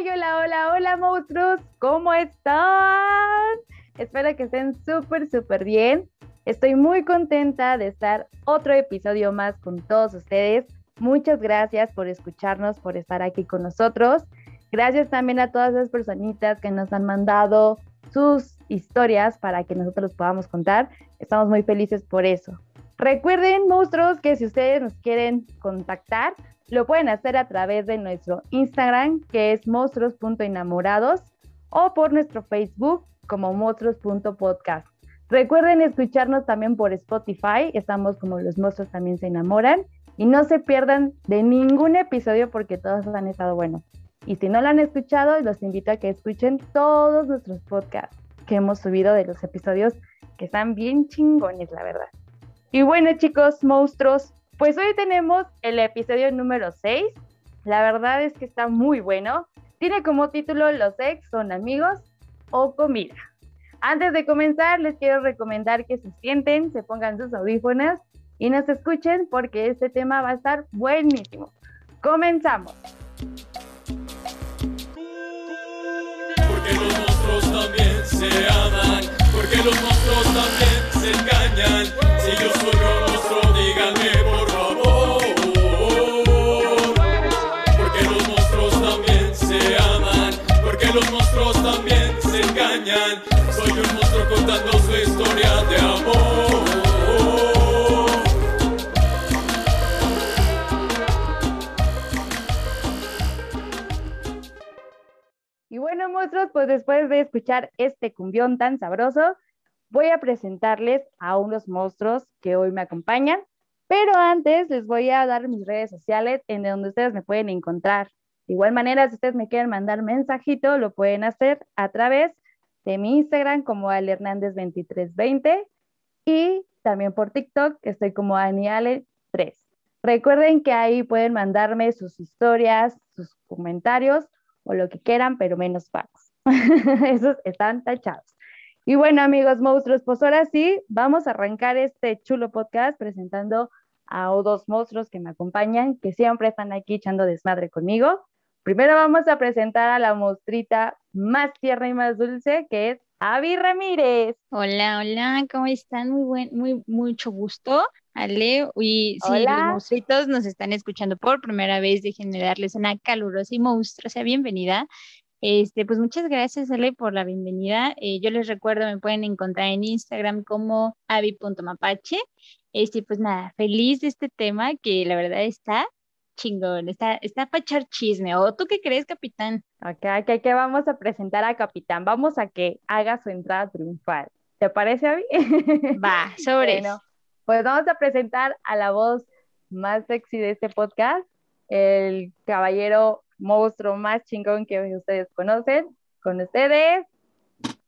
Hola, hola, hola, monstruos. ¿Cómo están? Espero que estén súper, súper bien. Estoy muy contenta de estar otro episodio más con todos ustedes. Muchas gracias por escucharnos, por estar aquí con nosotros. Gracias también a todas esas personitas que nos han mandado sus historias para que nosotros podamos contar. Estamos muy felices por eso. Recuerden, monstruos, que si ustedes nos quieren contactar, lo pueden hacer a través de nuestro Instagram, que es monstruos.enamorados, o por nuestro Facebook como monstruos.podcast. Recuerden escucharnos también por Spotify, estamos como los monstruos también se enamoran, y no se pierdan de ningún episodio porque todos han estado buenos. Y si no lo han escuchado, los invito a que escuchen todos nuestros podcasts que hemos subido de los episodios que están bien chingones, la verdad. Y bueno, chicos, monstruos, pues hoy tenemos el episodio número 6. La verdad es que está muy bueno. Tiene como título Los ex son amigos o comida. Antes de comenzar, les quiero recomendar que se sienten, se pongan sus audífonos y nos escuchen porque este tema va a estar buenísimo. Comenzamos. Porque los monstruos también se aman, porque los también se engañan. Si yo soy díganme contando historia de amor. Y bueno, monstruos, pues después de escuchar este cumbión tan sabroso, voy a presentarles a unos monstruos que hoy me acompañan. Pero antes les voy a dar mis redes sociales en donde ustedes me pueden encontrar. De igual manera, si ustedes me quieren mandar mensajito, lo pueden hacer a través de mi Instagram como Ale Hernández 2320 y también por TikTok, estoy como Aniale3. Recuerden que ahí pueden mandarme sus historias, sus comentarios o lo que quieran, pero menos pagos. Esos están tachados. Y bueno, amigos monstruos, pues ahora sí, vamos a arrancar este chulo podcast presentando a dos monstruos que me acompañan, que siempre están aquí echando desmadre conmigo. Primero vamos a presentar a la monstrita más tierna y más dulce, que es Avi Ramírez. Hola, hola, ¿cómo están? Muy buen, muy, mucho gusto, Ale. Y si Hola. los monstruitos nos están escuchando por primera vez, déjenme darles una calurosa y monstruosa bienvenida. Este, pues muchas gracias, Ale, por la bienvenida. Eh, yo les recuerdo, me pueden encontrar en Instagram como avi.mapache. Este, pues nada, feliz de este tema que la verdad está chingón, está, está para echar chisme. ¿O tú qué crees, capitán? Ok, ok, que vamos a presentar a Capitán. Vamos a que haga su entrada triunfal. ¿Te parece, Avi? Va, sobre. Bueno, pues vamos a presentar a la voz más sexy de este podcast, el caballero monstruo más chingón que ustedes conocen. Con ustedes,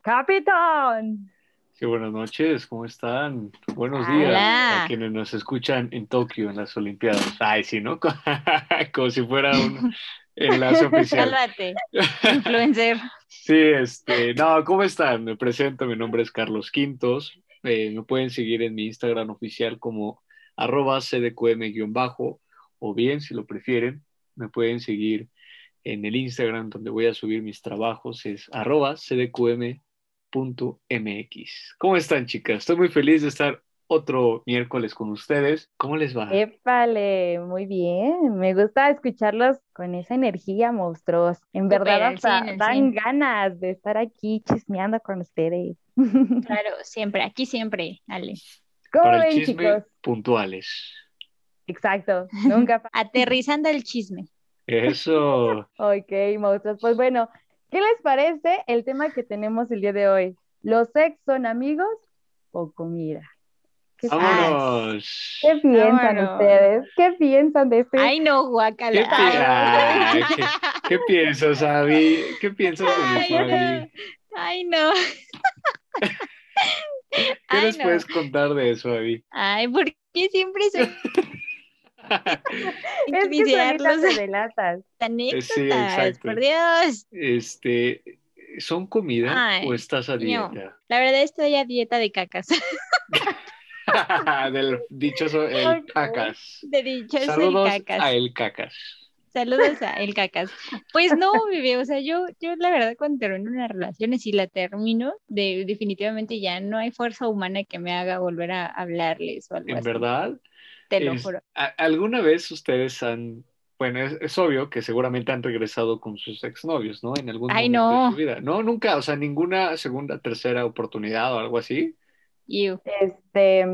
Capitán. Sí, buenas noches, ¿cómo están? Buenos Hola. días a quienes nos escuchan en Tokio en las Olimpiadas. Ay, sí, ¿no? Como si fuera un enlace oficial. Sálvate, influencer. Sí, este, no, ¿cómo están? Me presento, mi nombre es Carlos Quintos. Eh, me pueden seguir en mi Instagram oficial como arroba cdqm-bajo o bien, si lo prefieren, me pueden seguir en el Instagram donde voy a subir mis trabajos, es arroba cdqm.mx. ¿Cómo están, chicas? Estoy muy feliz de estar otro miércoles con ustedes. ¿Cómo les va? Épale, muy bien. Me gusta escucharlos con esa energía, monstruos. En verdad, hasta dan ganas de estar aquí chismeando con ustedes. Claro, siempre, aquí siempre, Ale. ¿Cómo Para el ven, chisme, chicos? puntuales. Exacto, nunca. Aterrizando el chisme. Eso. Ok, monstruos. Pues bueno, ¿qué les parece el tema que tenemos el día de hoy? ¿Los ex son amigos o comida? ¿Qué, Vámonos. qué piensan Vámonos. ustedes? ¿Qué piensan de este? Ay, no, ¿Qué, guacala. pi- Ay, ¿qué- qué piensas, Abby? ¿Qué piensas de Ay, eso, Abby? no. Ay, no. ¿Qué Ay, nos no. puedes contar de eso, Abby? Ay, ¿por qué siempre soy es que delatas. exacto. Por Dios. Este, ¿son comida Ay, o estás a no. dieta? La verdad estoy a dieta de cacas. Del dichoso el cacas. De dichoso el Saludos cacas. a el cacas. Saludos a El Cacas. Pues no, bebé, o sea, yo, yo la verdad cuando termino una relación y si la termino, de, definitivamente ya no hay fuerza humana que me haga volver a hablarles o algo En así. verdad, Te lo es- juro. ¿a- ¿alguna vez ustedes han, bueno, es, es obvio que seguramente han regresado con sus exnovios, ¿no? En algún Ay, momento no. de su vida. No, nunca, o sea, ninguna segunda, tercera oportunidad o algo así. Iu. Este,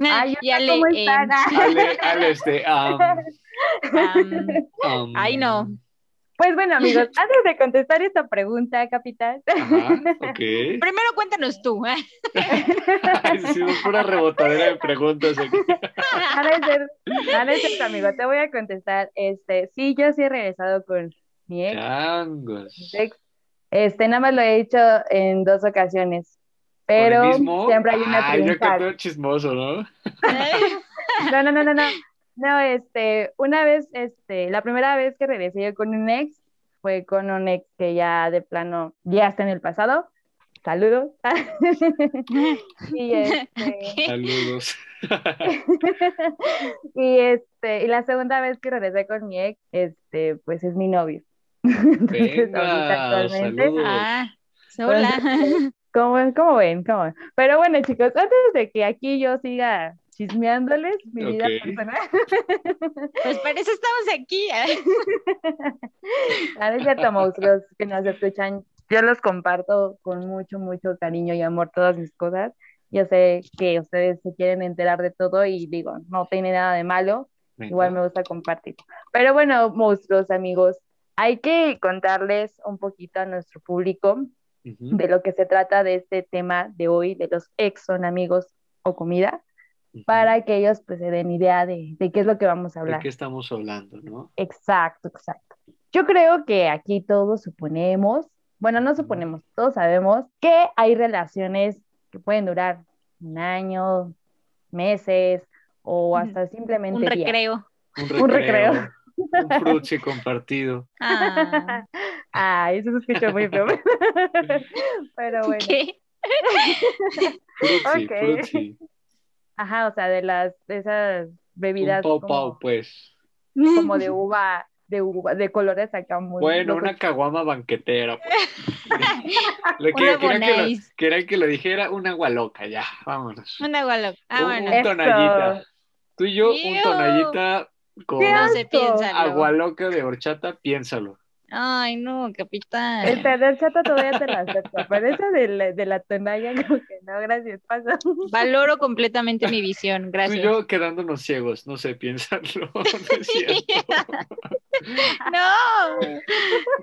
Ay, y Ale, ¿cómo em? Ale, Ale, este, Ay, no. Pues bueno, amigos, antes de contestar esta pregunta, capitán, Ajá, ok. primero cuéntanos tú. ¿eh? Ay, sí, es pura rebotadera de preguntas aquí. a veces, a veces, amigo, te voy a contestar, este, sí, yo sí he regresado con mi ex, Changos. ex, este, nada más lo he hecho en dos ocasiones, ¿Con el pero siempre hay una Ay, yo chismoso, ¿no? No, no, no, no, no. Este, una vez, este, la primera vez que regresé yo con un ex fue con un ex que ya de plano ya está en el pasado. Saludos. Y este, Saludos. y este, y la segunda vez que regresé con mi ex, este, pues es mi novio. Entonces, Venga, actualmente, saludos. Ah, sola. ¿cómo, cómo ven? ¿Cómo ven? Pero bueno, chicos, antes de que aquí yo siga chismeándoles mi vida Ok. personal, Pues para eso estamos aquí. ¿eh? Ah, no es cierto, monstruos que nos escuchan. Yo los comparto con mucho, mucho cariño y amor todas mis cosas. Yo sé que ustedes se quieren enterar de todo y digo, no tiene nada de malo. Igual me gusta compartir. Pero bueno, monstruos, amigos, hay que contarles un poquito a nuestro público Ujú, de lo que se trata de este tema de hoy, de los ex son amigos o comida. Para que ellos pues se den idea de, de qué es lo que vamos a ¿De hablar. qué estamos hablando, no? Exacto, exacto. Yo creo que aquí todos suponemos, bueno, no suponemos, todos sabemos que hay relaciones que pueden durar un año, meses o hasta simplemente Un días. recreo. Un recreo. Un frutzi compartido. Ah, Ah, eso se escucha muy feo. Pero bueno, ¿Qué? Frutzi, Ok. frutzi. Ajá, o sea, de las de esas Un bebidas pau como, pau, pues. como de uva, de uva, de colores acá muy Bueno, locos. una caguama banquetera, pues. Le Una quería, que, lo, quería que lo dijera una agua loca, ya, vámonos. Un agua loca. Ah, Un- bueno. un tonallita. Tú y yo, un tonallita con ¡Qué No se agua loca de horchata, piénsalo. Ay, no, capitán. Este del chato todavía te la acepto, pero esa de la, de la tonalla como que no, gracias, pasa. Valoro completamente mi visión, Tú y gracias. yo quedándonos ciegos, no sé, piénsalo, no es cierto. No.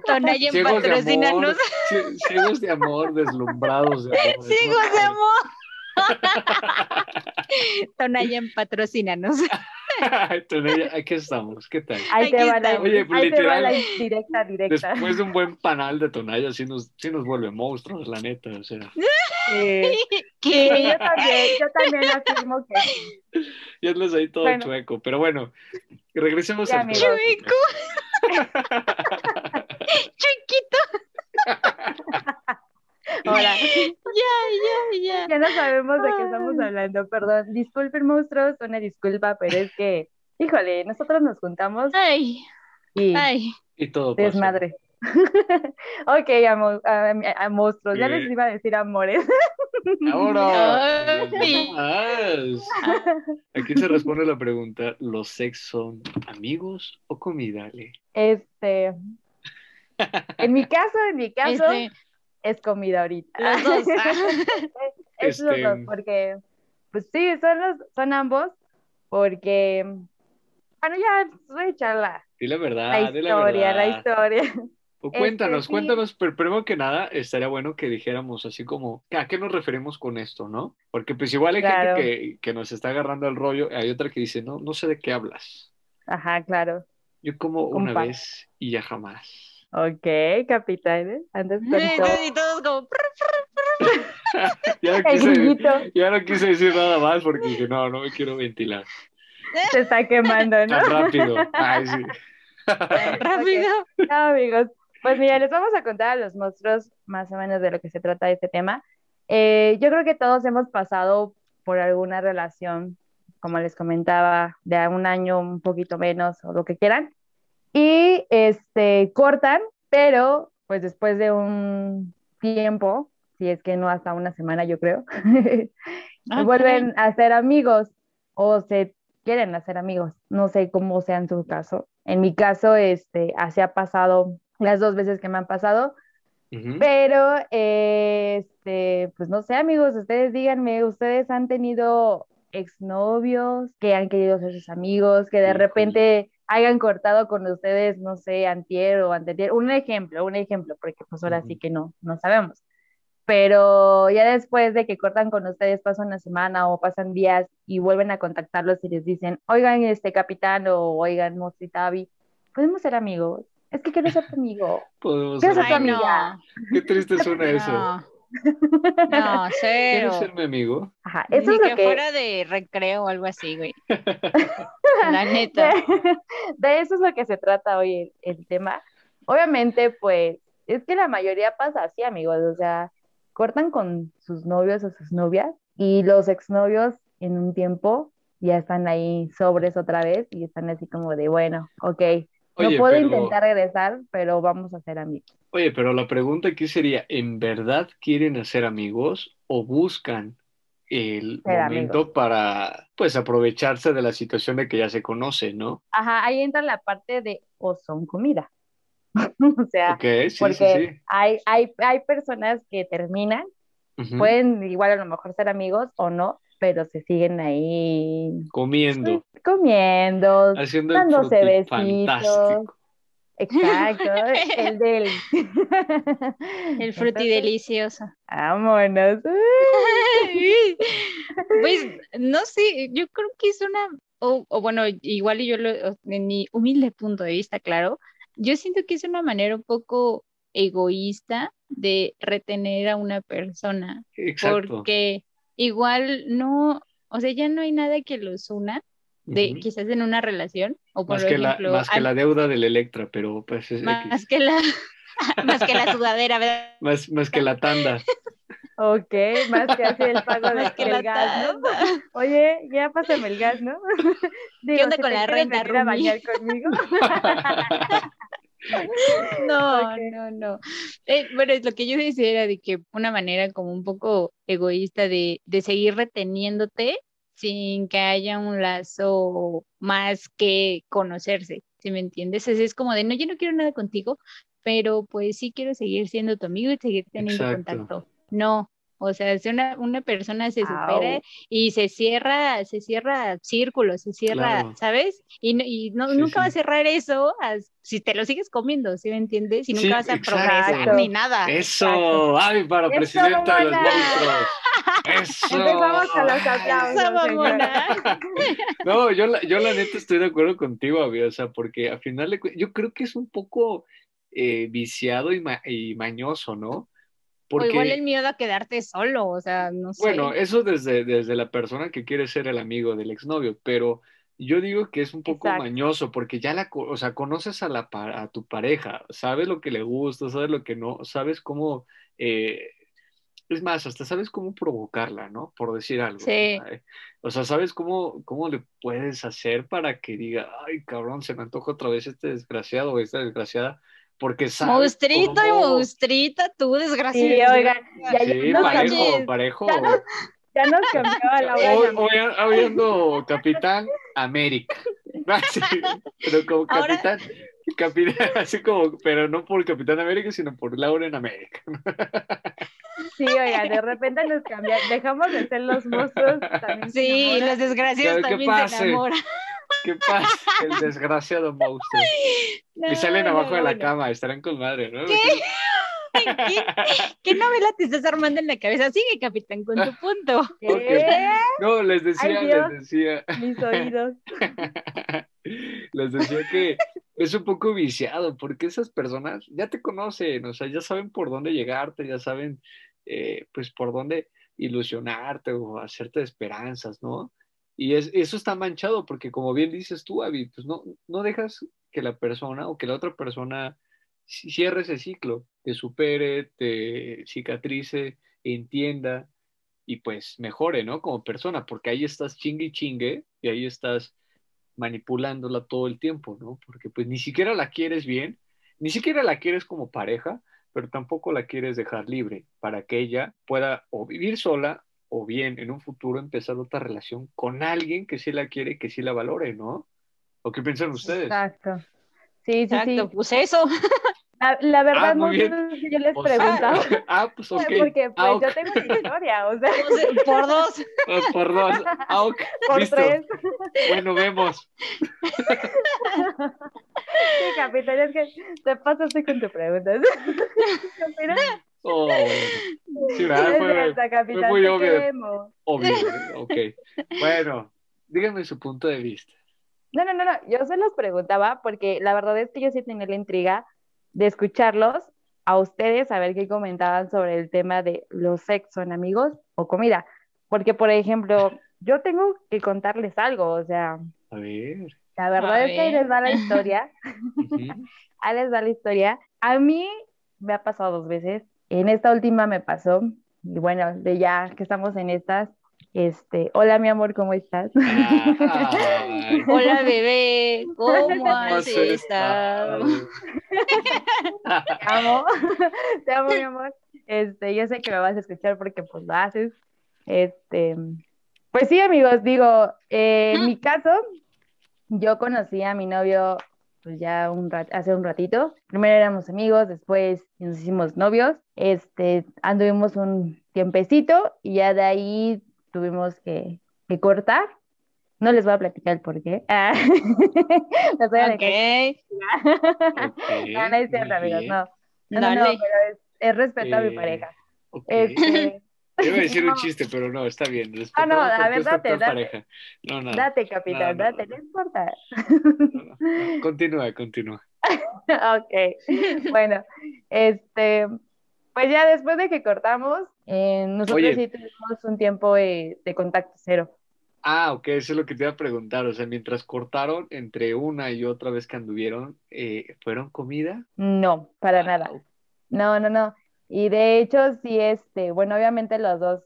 Tonayan, Ciegos de amor, patrocínanos. cie- ciegos de amor, deslumbrados de amor. Ciegos de amor. Tonayan, patrocínanos. Tonalla, aquí estamos, ¿qué tal? Ahí Aquí te va la. Oye, pues, ahí te va literal, la directa, directa. Después de un buen panal de Tonalla, sí nos, sí nos vuelve monstruos, la neta, o sea. ¿Qué? yo también, yo también afirmo que sí. Y hazles ahí todo Bueno. chueco. Pero bueno, regresemos Ya, al amigos. tema. Chueco. Chiquito. Ahora, Ya, ya, ya. ya no sabemos de qué estamos hablando, perdón. Disculpen, monstruos, una disculpa, pero es que, híjole, nosotros nos juntamos Ay, y ay. Y todo pasó. desmadre. ok, amo- a, a monstruos, ya les Eh. iba a decir amores. Ahora, Ay. Aquí se responde la pregunta: ¿los sex son amigos o comida? Ale? Este, en mi caso, en mi caso, Este, es comida ahorita. los dos. ah. Es los Este, dos, porque, pues sí, son los, son ambos, porque, bueno, ya voy a echar la, Di la verdad, la historia, la historia. O cuéntanos, sí. cuéntanos, pero primero que nada, estaría bueno que dijéramos así como, ¿a qué nos referimos con esto, no? Porque pues igual hay Claro. gente que, que nos está agarrando el rollo, hay otra que dice, no, no sé de qué hablas. Ajá, claro. Yo como una vez y ya jamás. Ok, capitán, ¿eh? andas con Y todo. todos- y todos como. Ya no El quise, grillito ya no quise decir nada más porque dije, no, no me quiero ventilar se está quemando, ¿no? tan rápido. Ay, sí. Rápido. No, amigos. Pues mira, les vamos a contar a los monstruos más o menos de lo que se trata este tema. Eh, yo creo que todos hemos pasado por alguna relación, como les comentaba, de un año, un poquito menos o lo que quieran. Y este, cortan, pero pues después de un tiempo, si es que no hasta una semana, yo creo, Ah, vuelven a ser amigos o se quieren hacer amigos. No sé cómo sea en su caso. En mi caso, este, así ha pasado las dos veces que me han pasado, pero, eh, este, pues no sé, amigos, ustedes díganme, ¿ustedes han tenido exnovios que han querido ser sus amigos, que de Híjole. repente hayan cortado con ustedes, no sé, antier o anterior? Un ejemplo, un ejemplo, porque pues ahora sí Ujú. que no, no sabemos. Pero ya después de que cortan con ustedes, pasa una semana o pasan días y vuelven a contactarlos y les dicen, oigan, este capitán o oigan, Mostri Tavi, podemos ser amigos. Es que quiero ser tu amigo. Podemos ¿Qué ser amigos. amiga? no. Qué triste suena eso. No, cero. ¿Quieres ser mi amigo? Ajá, eso Ni es que lo que... fuera de recreo o algo así, güey. La neta. De, de eso es lo que se trata hoy el, el tema. Obviamente, pues, es que la mayoría pasa así, amigos. O sea, cortan con sus novios o sus novias y los exnovios en un tiempo ya están ahí sobres otra vez y están así como de, bueno, ok, no puedo pero- intentar regresar, pero vamos a ser amigos. Oye, pero la pregunta aquí sería, ¿en verdad quieren hacer amigos o buscan el Ser momento amigos. para, pues, aprovecharse de la situación de que ya se conocen, ¿no? Ajá, ahí entra la parte de o son comida. o sea, sí, porque sí, Hay, hay, hay personas que terminan. Pueden igual a lo mejor ser amigos o no, pero se siguen ahí Comiendo, comiendo, haciendo el dándose besitos. Exacto, el del. El fruti Entonces, delicioso. Vámonos. Pues no sé, yo creo que es una, o, o bueno, igual y yo lo, en mi humilde punto de vista, claro, yo siento que es una manera un poco egoísta de retener a una persona, Exacto. porque igual no, o sea, ya no hay nada que los una, de Ujú. quizás en una relación, o por Más que la, más que al- la deuda del Electra, pero pues es más X. que la, más que la sudadera, ¿verdad? Más, más que la tanda. Ok, más que así el pago que la gas, ¿no? Oye, ya pásame el gas, ¿no? Digo, onda si con la renta, a bañar conmigo. No, no, no. Eh, bueno, es lo que yo decía era de que una manera como un poco egoísta de, de seguir reteniéndote sin que haya un lazo más que conocerse, ¿sí me entiendes? Es, es como de, no, yo no quiero nada contigo, pero pues sí quiero seguir siendo tu amigo y seguir teniendo Exacto. contacto. No, o sea, si una, una persona se supera Au. y se cierra, se cierra círculos, se cierra, Claro. ¿sabes? Y, no- y no, Sí, nunca va a cerrar eso si te lo sigues comiendo, ¿sí me entiendes? Y nunca Sí, vas a exacto. progresar ni nada. Eso, Avi para Eso, presidenta de los monstruos. Eso. Empezamos con los aplausos. No, yo la, yo la neta estoy de acuerdo contigo, Avi, o sea, porque al final de yo creo que es un poco eh, viciado y, ma- y mañoso, ¿no? O igual el miedo a quedarte solo, o sea, no sé. bueno, eso desde, desde la persona que quiere ser el amigo del exnovio, pero yo digo que es un poco Exacto. mañoso porque ya la, o sea, conoces a la a tu pareja, sabes lo que le gusta, sabes lo que no, sabes cómo, eh, es más, hasta sabes cómo provocarla, ¿no? Por decir algo. Sí. O sea, sabes cómo, cómo le puedes hacer para que diga, ay, cabrón, se me antoja otra vez este desgraciado o esta desgraciada, porque sabes Monstruito y cómo- monstrita, tú, Sí, desgraciado. oigan, ya, Sí, nos parejo, manches. parejo. Ya nos- ya nos cambiaba la hora. Hoy, hoy, ando Capitán América. Ah, sí, pero como Ahora- Capitán, Capitán, así como, pero no por Capitán América, sino por Laura en América. Sí, oigan, de repente nos cambian, dejamos de ser los monstruos. También se Sí, los desgraciados ¿Qué también pase? se enamoran. ¿Qué pasa? El desgraciado monstruo. y salen No, abajo no, de la no. cama, estarán con madre, ¿no? ¿Qué? ¿Qué novela te estás armando en la cabeza? Sigue, capitán, con tu punto. ¿Qué? No, les decía, Ay, Dios. les decía. Mis oídos. Les decía que es un poco viciado porque esas personas ya te conocen, o sea, ya saben por dónde llegarte, ya saben eh, pues por dónde ilusionarte o hacerte esperanzas, ¿no? Y es, eso está manchado porque como bien dices tú, Avi, pues no, no dejas que la persona o que la otra persona ci- cierre ese ciclo, te supere, te cicatrice, entienda y pues mejore, ¿no? Como persona, porque ahí estás chingue y chingue y ahí estás manipulándola todo el tiempo, ¿no? Porque pues ni siquiera la quieres bien, ni siquiera la quieres como pareja, pero tampoco la quieres dejar libre para que ella pueda o vivir sola o bien en un futuro empezar otra relación con alguien que sí la quiere, que sí la valore, ¿no? ¿O qué piensan ustedes? Exacto. Sí, sí, Exacto, sí. pues eso. La, la verdad, Ah, muy no bien. sé si yo les Pues, preguntaba. ah, pues ok. Porque pues, Ah, ok. yo tengo una historia, o sea, Pues, por dos. Dos por dos. Ah, ok. por Listo. tres. Bueno, vemos. Sí, capitán, es que te pasaste con tu pregunta. Mira, Oh, sí, ¿verdad? es Fue cierto, capitán, muy obvio. obvio. Ok. Bueno, díganme su punto de vista. No, no, no, no, yo se los preguntaba porque la verdad es que yo sí tenía la intriga de escucharlos a ustedes, a ver qué comentaban sobre el tema de los sexo en amigos o comida. Porque, por ejemplo, yo tengo que contarles algo, o sea, A ver. La verdad A es que ahí les va la historia, ahí les va la historia. A mí me ha pasado dos veces, en esta última me pasó, y bueno, de ya que estamos en estas, este, hola mi amor, ¿cómo estás? Hola, bebé. ¿Cómo ¿cómo has has estado? Te amo, te amo, mi amor. Este, yo sé que me vas a escuchar porque pues lo haces. Este, pues sí, amigos, digo, eh, en mi caso, yo conocí a mi novio pues ya un rat- hace un ratito. Primero éramos amigos, después nos hicimos novios. Este, anduvimos un tiempecito y ya de ahí tuvimos que, que cortar. No les voy a platicar el por qué. Ah, voy a no, no es cierto, amigos, no. No, no, pero es, es respeto a mi Eh, pareja. Ok. Este, Iba a decir no. un chiste, pero no, está bien. Ah, no, a ver, date, date. No, date, capitán, date, no. no importa. Continúa, continúa. Ok, bueno, este, pues ya después de que cortamos, eh, nosotros Oye. sí tuvimos un tiempo eh, de contacto cero. Ah, ok, eso es lo que te iba a preguntar. O sea, mientras cortaron entre una y otra vez que anduvieron, eh, ¿fueron comida? No, para nada. Wow. No, no, no. Y de hecho, sí, este, bueno, obviamente los dos,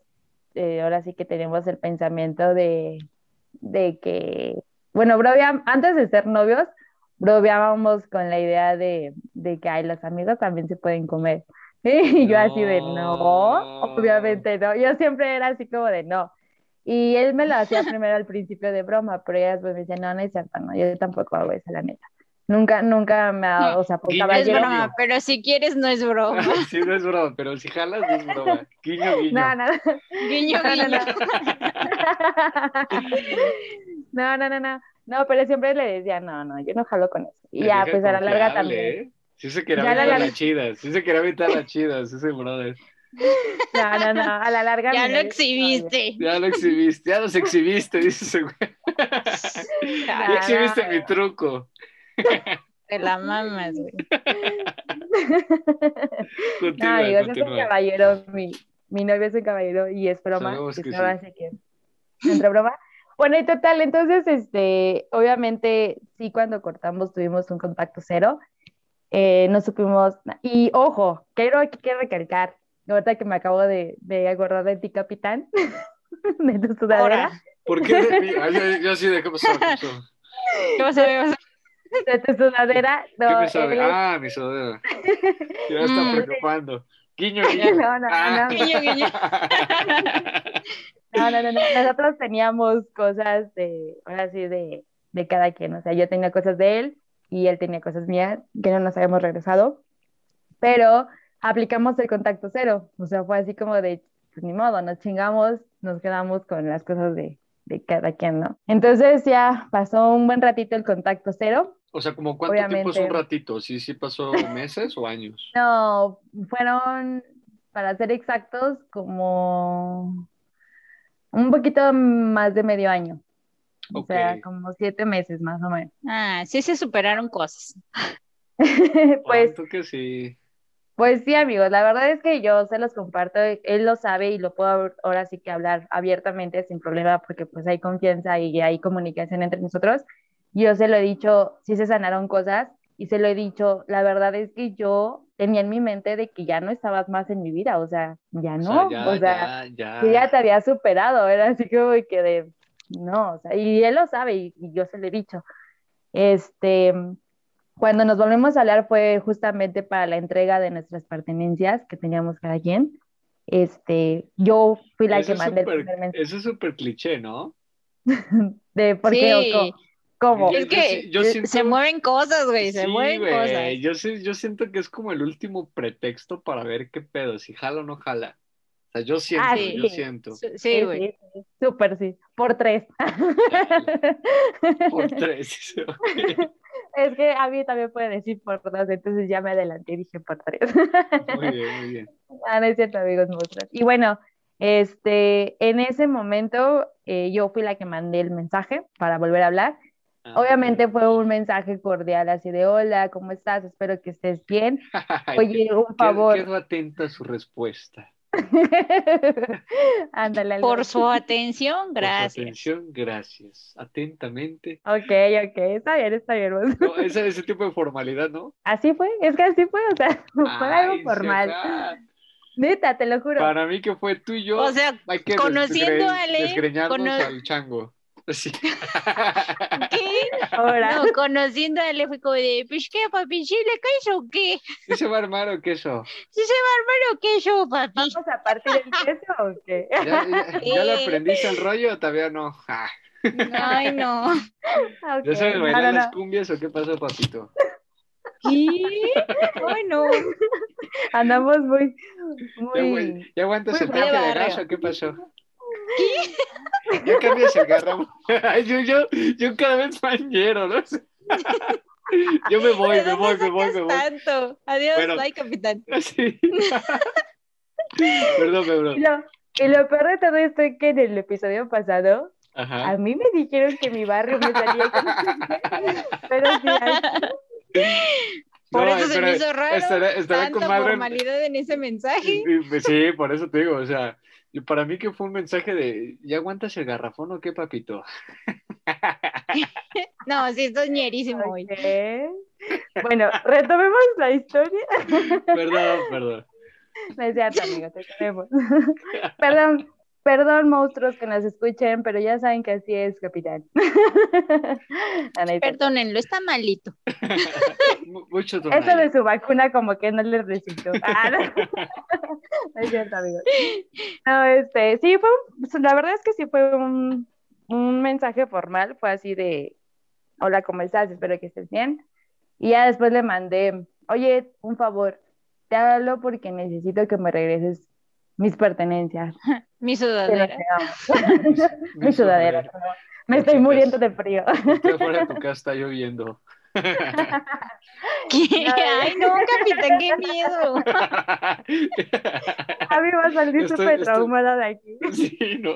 eh, ahora sí que tenemos el pensamiento de, de que, bueno, bromeam- antes de ser novios, bromeábamos con la idea de, de que, ay, los amigos también se pueden comer. Y yo así de, no, obviamente no. Yo siempre era así como de, no. Y él me lo hacía primero al principio de broma, pero ya después me decía, no, no es cierto, no, yo tampoco hago eso, la neta. Nunca, nunca me ha dado, o sea, por Es caballero. guiño. broma, pero si quieres no es broma. Sí, no es broma, pero si jalas, no es broma. Guiño, guiño. No, no, Guiño, No, no, guiño. no, no, no, no, no, pero siempre le decía, no, no, yo no jalo con eso. Y ya, pues a la larga también. ¿eh? Sí se quería aventar las chidas, sí se quería aventar las chidas, ese brother. No, no, no, a la larga. Ya lo exhibiste. Ya lo exhibiste, ya los exhibiste, dice ese güey. Ya exhibiste no. mi truco. Te la mamas, güey. No, Continúa, amigos, es un caballero, mi, mi novio es un caballero y es broma, Sabemos es que broma, sí. que entre broma. Bueno, y total, entonces, este, obviamente, sí, cuando cortamos tuvimos un contacto cero, eh, no supimos, y ojo, quiero, quiero recalcar, ahorita que me acabo de, de acordar de ti, capitán, de tu sudadera, Ahora, ¿Por qué? Ay, yo, yo así de qué pasó, qué pasó? ¿qué ver? de tu sudadera, no, ¿Qué me sabe? él es- Ah, mi sudadera. Ya me está Mm. preocupando. Guiño, guiño. No, no, Ah. no. Guiño, guiño. No, no, no, no. Nosotros teníamos cosas de, ahora sí, de, de cada quien. O sea, yo tenía cosas de él y él tenía cosas mías que no nos habíamos regresado. Pero aplicamos el contacto cero. O sea, fue así como de, pues ni modo, nos chingamos, nos quedamos con las cosas de, de cada quien, ¿no? Entonces ya pasó un buen ratito el contacto cero. O sea, como cuánto tiempo es un ratito? ¿Sí, sí pasó meses o años? No, fueron, para ser exactos, como un poquito más de medio año. O sea, como siete meses más o menos. Ah, sí se superaron cosas. Pues, Cuánto que sí. pues sí, amigos, la verdad es que yo se los comparto, él lo sabe y lo puedo ahora sí que hablar abiertamente sin problema porque pues hay confianza y hay comunicación entre nosotros. Yo se lo he dicho, sí se sanaron cosas y se lo he dicho, la verdad es que yo tenía en mi mente de que ya no estabas más en mi vida, o sea, ya no, o sea, ya, o sea, ya, ya. que ya te había superado, era así como que de, no, o sea, y él lo sabe y, y yo se lo he dicho. Este, cuando nos volvemos a hablar fue justamente para la entrega de nuestras pertenencias que teníamos cada quien. Este, yo fui la Eso que mandé el súper- primer mensaje Eso es súper cliché, ¿no? de por qué Sí. Cómo. Es que sí- yo siento- se mueven cosas, güey, se Sí, mueven cosas. Yo, sí- yo siento que es como el último pretexto para ver qué pedo, si jala o no jala. O sea, yo siento, Ah, yo siento. Sí, Sí, güey. sí, sí, súper sí, por tres. Por tres. Es que a mí también puede decir por dos, entonces ya me adelanté y dije por tres. Muy bien, muy bien. Ah, no es cierto, amigos monstruos. Y bueno, este, en ese momento eh, yo fui la que mandé el mensaje para volver a hablar. Ah, Obviamente fue un mensaje cordial así de hola, ¿cómo estás? Espero que estés bien. Oye, un favor. Quedo atenta a su respuesta. Ándale. Por su atención, Por su gracias. atención, gracias. Atentamente. Ok, ok, está bien, está bien. No, ese, ese tipo de formalidad, ¿no? Así fue, es que así fue, o sea, fue algo Ay, formal. Neta, te lo juro. Para mí que fue tú y yo. O sea, hay que conociendo desgre- a Ale, cono- al chango. Sí. ¿qué? Ahora, No, conociendo a él fue como de, pues qué, papi, ¿sí le caes o qué? ¿Sí se va a armar o qué eso? ¿Sí se va a armar o qué yo, papi? ¿vamos a partir el queso o qué? ¿Ya, ya, ya le aprendiste el rollo o todavía no? Ah, Ay, no. Ok, ¿Ya sabes no, bailar no, las no. cumbias o qué pasó, papito? ¿Qué? Ay, no. Andamos muy, ¿Ya, muy... ya aguantas muy el tanque de barrio. gas o qué pasó? ¿Ya cambias el garrafón? Ay, yo, yo, yo cada vez mañero, ¿no? Yo me voy, ¿De me voy, me voy, me voy. tanto? Adiós, Bueno. bye, capitán. Sí. Perdón, Y perdón. lo, y lo peor de todo esto es que en el episodio pasado, a Ajá. mí me dijeron que mi barrio me salía con... Pero sí, Por No, eso se pero me hizo raro. estará- estará con tanta madre en- formalidad en ese mensaje. Sí, Sí, por eso te digo, o sea, y para mí que fue un mensaje de, ¿ya aguantas el garrafón o qué, papito? No, sí, esto es ñerísimo hoy. ok. Bueno, retomemos la historia. Perdón, perdón. No es cierto, amigo, te queremos. Perdón, perdón, monstruos que nos escuchen, pero ya saben que así es, capitán. Perdónenlo, está malito. Mu- Mucho Eso de su vacuna como que no les resultó. Ah, no. No es cierto, amigo. No, este, sí, fue, un- la verdad es que sí fue un, un mensaje formal, fue así de, hola, ¿cómo estás? Espero que estés bien. Y ya después le mandé, oye, un favor, te hablo porque necesito que me regreses mis pertenencias. Mi sudadera. Mi Mi sudadera. Me estoy muriendo de frío. Estoy afuera de tu casa, está lloviendo. ¿Qué? Ay, no, capitán, qué miedo. A mí va a salir súper traumada de aquí. Sí, ¿no?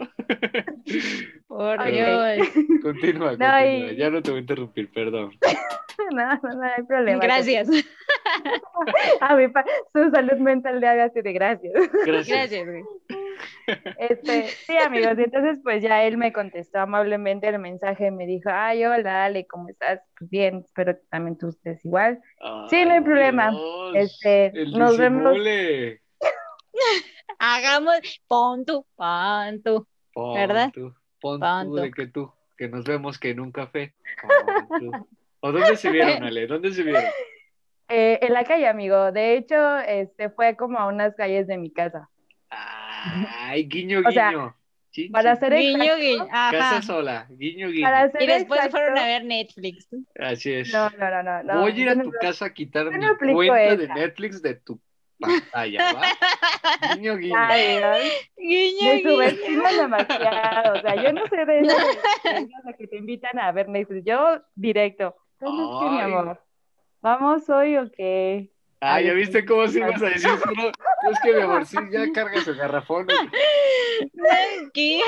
Por. Dios. Continúa, No, continúa. y- Ya no te voy a interrumpir, perdón. No, no, no hay problema. Gracias. A mí, su salud mental le haga así de gracias. Gracias. Este, sí, amigos, y entonces pues ya él me contestó amablemente el mensaje, me dijo, ay, hola, Ale, ¿cómo estás? Pues bien, espero que también tú estés igual. Sí, no hay Ay, problema. Dios, Este, nos vemos. disimule. Hagamos, pon tú, pon tú. Pon ¿Verdad? tú, pon Pon tú tú. de que tú, que nos vemos que en un café. Pon tú. ¿O dónde se vieron, Ale? ¿Dónde se vieron? Eh, en la calle, amigo. De hecho, este fue como a unas calles de mi casa. Ay, guiño, O sea, guiño. Chin, Para chin. ser Guiño, exacto, guiño. Casa sola, guiño, guiño. para ser Y después se fueron exacto- a ver Netflix. Así es. No, no, no, no. no, Voy a ir a no tu creo- casa a quitar mi no cuenta de esa. Netflix de tu pantalla, ¿va? Guiño, guiño. Ay. Guiño, Me guiño. subestiman demasiado. O sea, yo no sé de esas de de que te invitan a ver Netflix. Yo directo. ¿Dónde es que, mi amor? ¿Vamos hoy o qué? Ah, ¿ya viste cómo se ibas a decir? No, no, es que mi amor, sí, ya cargas el garrafón. ¿Qué es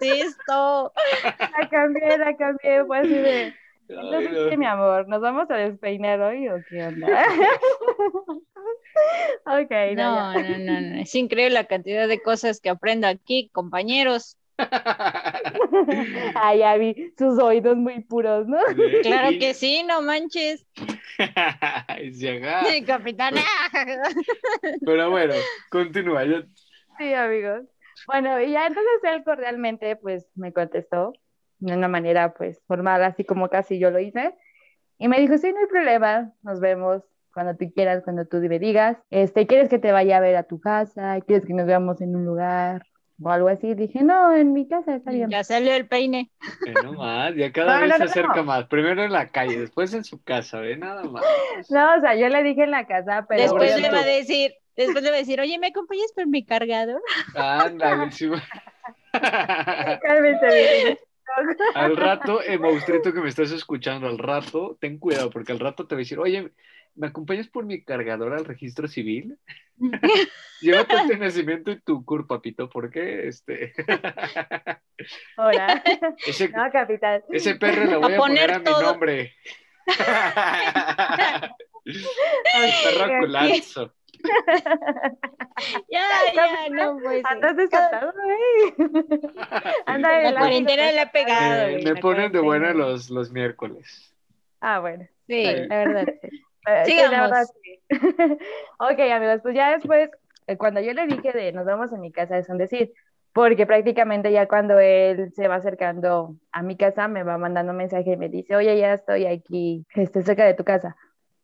esto? La cambié, la cambié. Fue así de. Ay, Entonces, no. ¿qué, mi amor? ¿Nos vamos a despeinar hoy o qué onda? ok, no, No, no, no, no. Es increíble la cantidad de cosas que aprendo aquí, compañeros. Ay, ya vi sus oídos muy puros, ¿no? Claro que sí, no manches. Sí, capitán. Pero bueno, continúa. yo- Sí, amigos. Bueno, y ya entonces él cordialmente pues me contestó de una manera pues formal, así como casi yo lo hice. Y me dijo, sí, no hay problema, nos vemos cuando tú quieras, cuando tú me digas, este, ¿quieres que te vaya a ver a tu casa? ¿Quieres que nos veamos en un lugar? O algo así. Dije, no, en mi casa está bien. Ya salió el peine. Eh, no más, ya cada No, vez no, se no, acerca no. más. Primero en la calle, después en su casa, ¿ve? Nada más. No, o sea, yo le dije en la casa, pero... Después le va a decir, después le va a decir, oye, ¿me acompañas por mi cargador? Ándale, sí. Cálmese. Al rato, el monstruito que me estás escuchando, al rato, ten cuidado, porque al rato te va a decir, oye, ¿me acompañas por mi cargador al registro civil? Lleva tu nacimiento y tu CUR, papito, porque este, Hola. ese, No, capitán. ese perro le voy A a poner poner a mi nombre. perro culazo. Ya, ya, no, pues. Andas desatado, güey. Anda de La la- cuarentena le ha pegado. Eh, me ponen de buena los, los miércoles. Ah, bueno. Sí, Sí. la verdad. sí. Eh, sí, la verdad, sí. ok, amigos, pues ya después, eh, cuando yo le dije de nos vemos en mi casa, es un decir, porque prácticamente ya cuando él se va acercando a mi casa, me va mandando un mensaje y me dice, oye, ya estoy aquí, este, cerca de tu casa.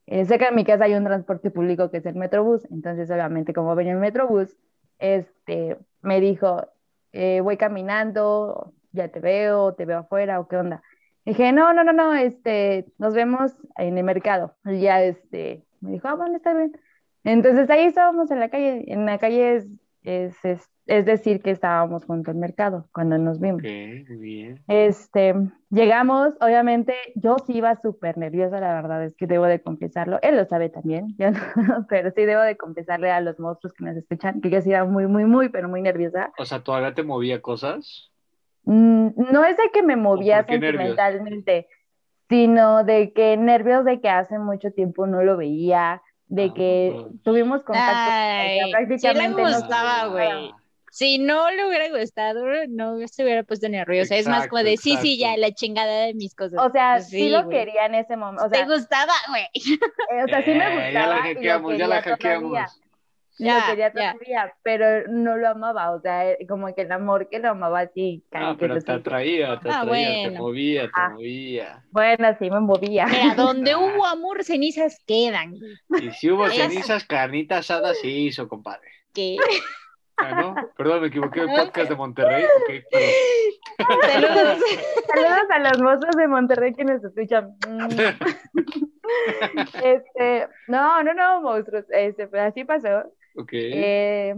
Eh, cerca de mi casa hay un transporte público que es el Metrobús, entonces obviamente como venía el Metrobús, este, me dijo, eh, voy caminando, ya te veo, te veo afuera o qué onda. Dije, no, no, no, no, este, nos vemos en el mercado. Y ya, este, me dijo, ah, bueno, está bien. Entonces ahí estábamos en la calle, en la calle es, es, es, es decir que estábamos junto al mercado cuando nos vimos. Ok, muy bien. Este, llegamos, obviamente, yo sí iba súper nerviosa, la verdad es que debo de confesarlo, él lo sabe también, yo no, pero sí debo de confesarle a los monstruos que nos escuchan que yo sí iba muy, muy, muy, pero muy nerviosa. O sea, ¿todavía te movía cosas? Mm, No es de que me movía nervios? sentimentalmente, sino de que nervios de que hace mucho tiempo no lo veía, de Ah, que pues. tuvimos contacto, Ay, sí le prácticamente no- gustaba, güey. Si no le hubiera gustado, no se hubiera puesto nerviosa. es más como de, Exacto, sí, sí, ya, exacto. la chingada de mis cosas. O sea, Pues sí, lo quería en ese momento, o Te gustaba, güey. eh, o sea, sí me Eh, ya la gustaba hackeamos, ya la todavía. Ya, lo quería pero no lo amaba, o sea, eh, como que el amor que lo amaba así, Ah, pero se te atraía, te Ah, atraía, te bueno. movía, te Ah. movía. Bueno, sí me movía. Mira, donde hubo amor, cenizas quedan. Y si hubo Es- cenizas, carnita asada, sí hizo, compadre. Que... Ah, ¿no? Perdón, me equivoqué, el podcast de Monterrey. Ok, perdón. Saludos. Saludos a los mozos de Monterrey que nos escuchan. Mm. Este, no, no, no, monstruos. Este, pues así pasó. Ok. Eh,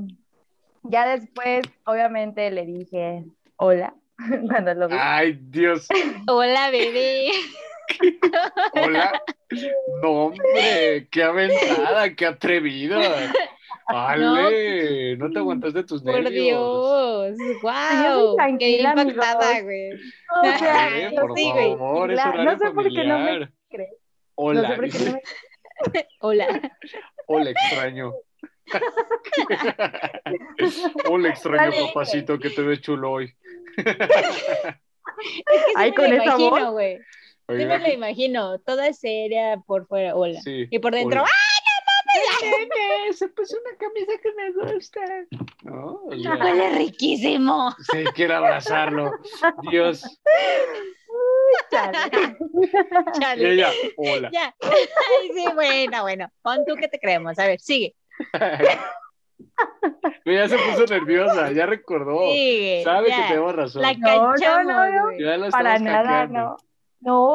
ya después, obviamente, le dije hola cuando lo vi. Ay, Dios. Hola, bebé. Hola. No, hombre, qué aventada, qué atrevida. Ale, no te aguantaste tus Por nervios. Dios. Yo Wow. tranquila, Qué impactada, güey. O sea, yo por sí, güey. favor, es horario no sé por qué no me crees. Hola, no sé por qué no me Hola. hola, extraño. hola, extraño Dale. papacito, que te ves chulo hoy. Es que Ay, con esa imagino, voz. güey. Sí me la imagino. Toda seria por fuera. Hola. sí, Y por dentro, hola. ¡ah! Nene, se puso una camisa que me gusta. No, Huele riquísimo. sí, quiero abrazarlo. Dios. Chale. Y Chale. ella, hola. Ya. Ay, sí, bueno, bueno. Pon tú que te creemos. A ver, sigue. Ya se puso nerviosa, ya recordó. Sabe ya. que tenemos razón. La No, no, cachamos, no, no. la Para nada, hackeando. no.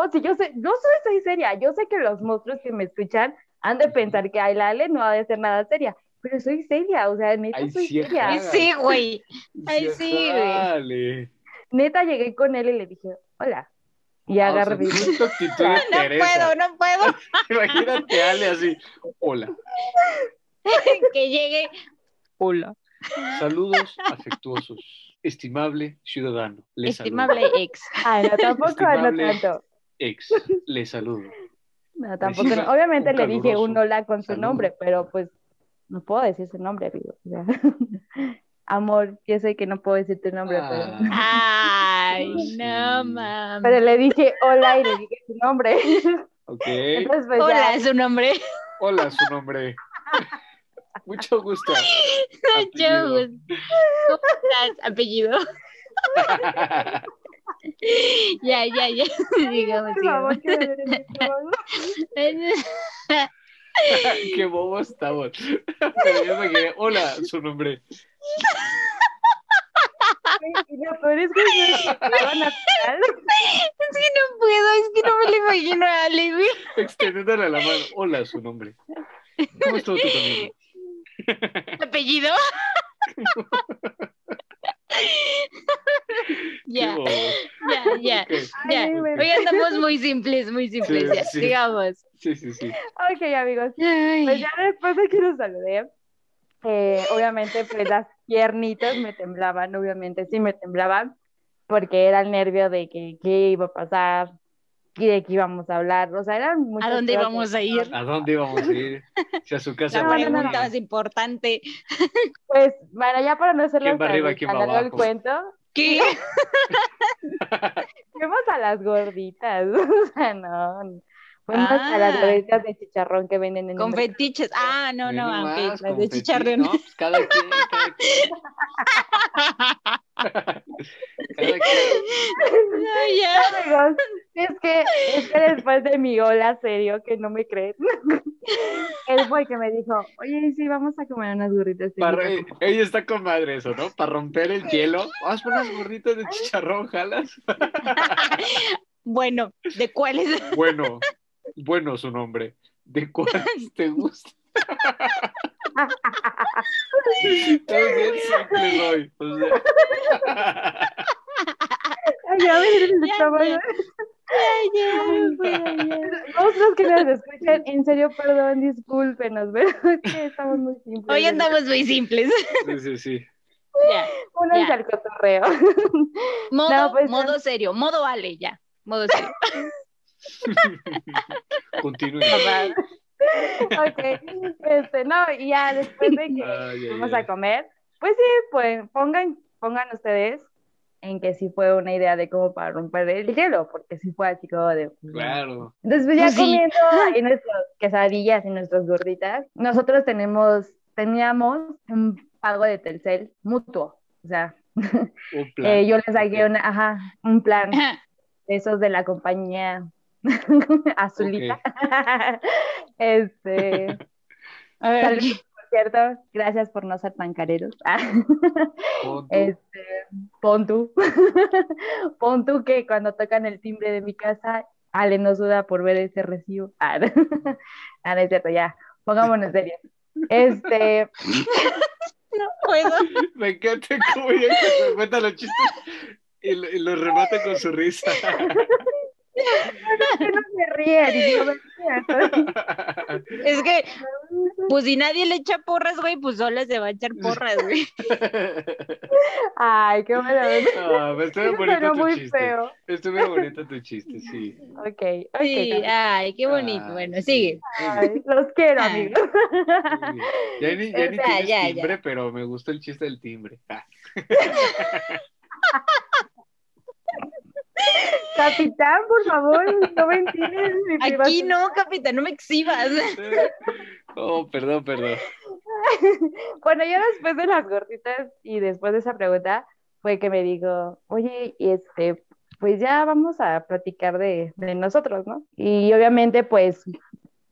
No, sí, yo sé, yo soy, soy seria. Yo sé que los monstruos que me escuchan han de pensar que ay, la Ale no ha de ser nada seria, pero soy seria, o sea, neta Ay, soy sí, seria. Ay, sí, güey. Ay, sí, güey. Neta llegué con él y le dije, hola. Y Ah, o sea, agarré. No Teresa. puedo, no puedo. Imagínate Ale así. Hola. Que llegue. Hola. Saludos afectuosos. Estimable ciudadano. Le Estimable ex. Ah, no, tampoco, no tanto. Ex. Le saludo. No, tampoco. No. Obviamente le dije un hola con su saludo. nombre, pero pues no puedo decir su nombre, amigo. O sea, amor, yo sé que no puedo decir tu nombre, pero, Ah, Ay, no mames. pero le dije hola y le dije su nombre. ok. Entonces, pues Hola, ya, es su nombre. Hola, su nombre. Mucho gusto. Yo, Apellido. ¿Cómo estás? Apellido. Ya, ya, ya. Digamos, Por favor, digamos. Qué bobo estamos. Pero yo me quedé, hola, su nombre. Y lo peor es que natural. Es que no puedo, es que no me lo imagino a Ale, güey. Extendiéndole la mano, hola, su nombre. ¿Cómo estuvo tu camino? ¿Apellido? Ya, ya, ya, ya. Hoy andamos muy simples, muy simples, Sí, ya, sí. digamos. Sí, sí, sí. Ok, amigos. Pues Ay, ya después de que los saludé, eh, obviamente pues las piernitas me temblaban, obviamente sí me temblaban, porque era el nervio de que qué iba a pasar de qué íbamos a hablar, o sea, eran muchas ¿A dónde cosas íbamos a ir? ¿A dónde íbamos a ir? Si a su casa La No, no, no, pregunta no. más importante. Pues, bueno, ya para no hacerlo ¿Quién va arriba, quién va el cuento, ¿Qué? fuimos a las gorditas, o sea, no, fuimos a las Ah. gorditas de chicharrón que venden en el Con mercado. fetiches. Ah, no, no, ok, las de fetiche, chicharrón. ¿no? Pues cada quien, cada quien. Cada quien. Ay, ya. Amigos, es que, es que después de mi hola serio, que no me creen, él fue el que me dijo, oye, sí, vamos a comer unas gorditas. de Para- chicharrón". ella está con madre eso, ¿no? Para romper el hielo. Vamos por unas gorditas de chicharrón, jalas. Bueno, ¿de cuáles? Bueno, bueno su nombre. ¿De cuáles te gusta? Estás bien. O sea. Ay, Ya, estómago. ya. Ay, ya, que nos escuchan, en serio, perdón, discúlpenos, pero es que estamos muy simples. Hoy andamos muy simples. Sí, sí, sí. Ya. Únanse ya. al cotorreo. Modo, No, pues, modo serio, modo Ale, ya. Modo serio. Continúe. ok, este, no, y ya después de que Ay, ay. a comer, pues sí, pues pongan, pongan ustedes en que sí fue una idea de cómo para romper el hielo, porque sí fue así como de... pues, Claro. Entonces, pues ya Pues sí. comiendo ahí nuestras quesadillas y nuestras gorditas, nosotros tenemos, teníamos un pago de Telcel mutuo, o sea, Un plan. eh, yo les saqué una, ajá, un plan de esos de la compañía azulita. este, A ver, Saludos, por cierto, gracias por no ser tan careros. Pon tú. Este, pon tú, pon tú que cuando tocan el timbre de mi casa, Ale no suda por ver ese recibo. Ah, no, Ah, no es cierto, ya, pongámonos serios. Este, no puedo. Me encanta cómo ella cuenta- cuenta los chistes y lo, y lo remata con su risa. No. Es que, pues si nadie le echa porras, güey, pues sola se va a echar porras, güey. Ay, qué buena onda. Ah, pero estuvo bonito tu muy chiste. feo. Estuvo bonito tu chiste, sí. Ok, ok. Sí, ay, qué bonito. Ah, Bueno, sí. sigue. Ay, los quiero, Ah. amigos. Ya ni, ya ni O sea, tienes ya, ya. timbre, pero me gustó el chiste del timbre. Capitán, por favor, no ventiles mi Aquí privacidad. no, capitán, no me exhibas. Oh, perdón, perdón. Bueno, yo después de las gorditas y después de esa pregunta fue que me dijo, oye, y este, pues ya vamos a platicar de, de nosotros, ¿no? Y obviamente, pues,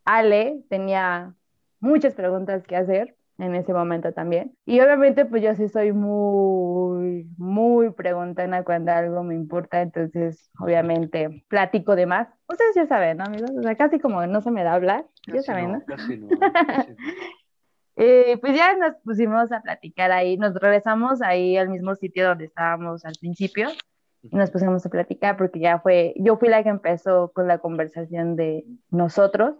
Ale tenía muchas preguntas que hacer en ese momento también. Y obviamente, pues yo sí soy muy, muy preguntona cuando algo me importa, entonces, obviamente, platico de más. Ustedes ya saben, ¿no, amigos? O sea, casi como no se me da hablar, ya Casi saben, ¿no? no, casi no, casi no. Eh, pues ya nos pusimos a platicar ahí, nos regresamos ahí al mismo sitio donde estábamos al principio y nos pusimos a platicar porque ya fue, yo fui la que empezó con la conversación de nosotros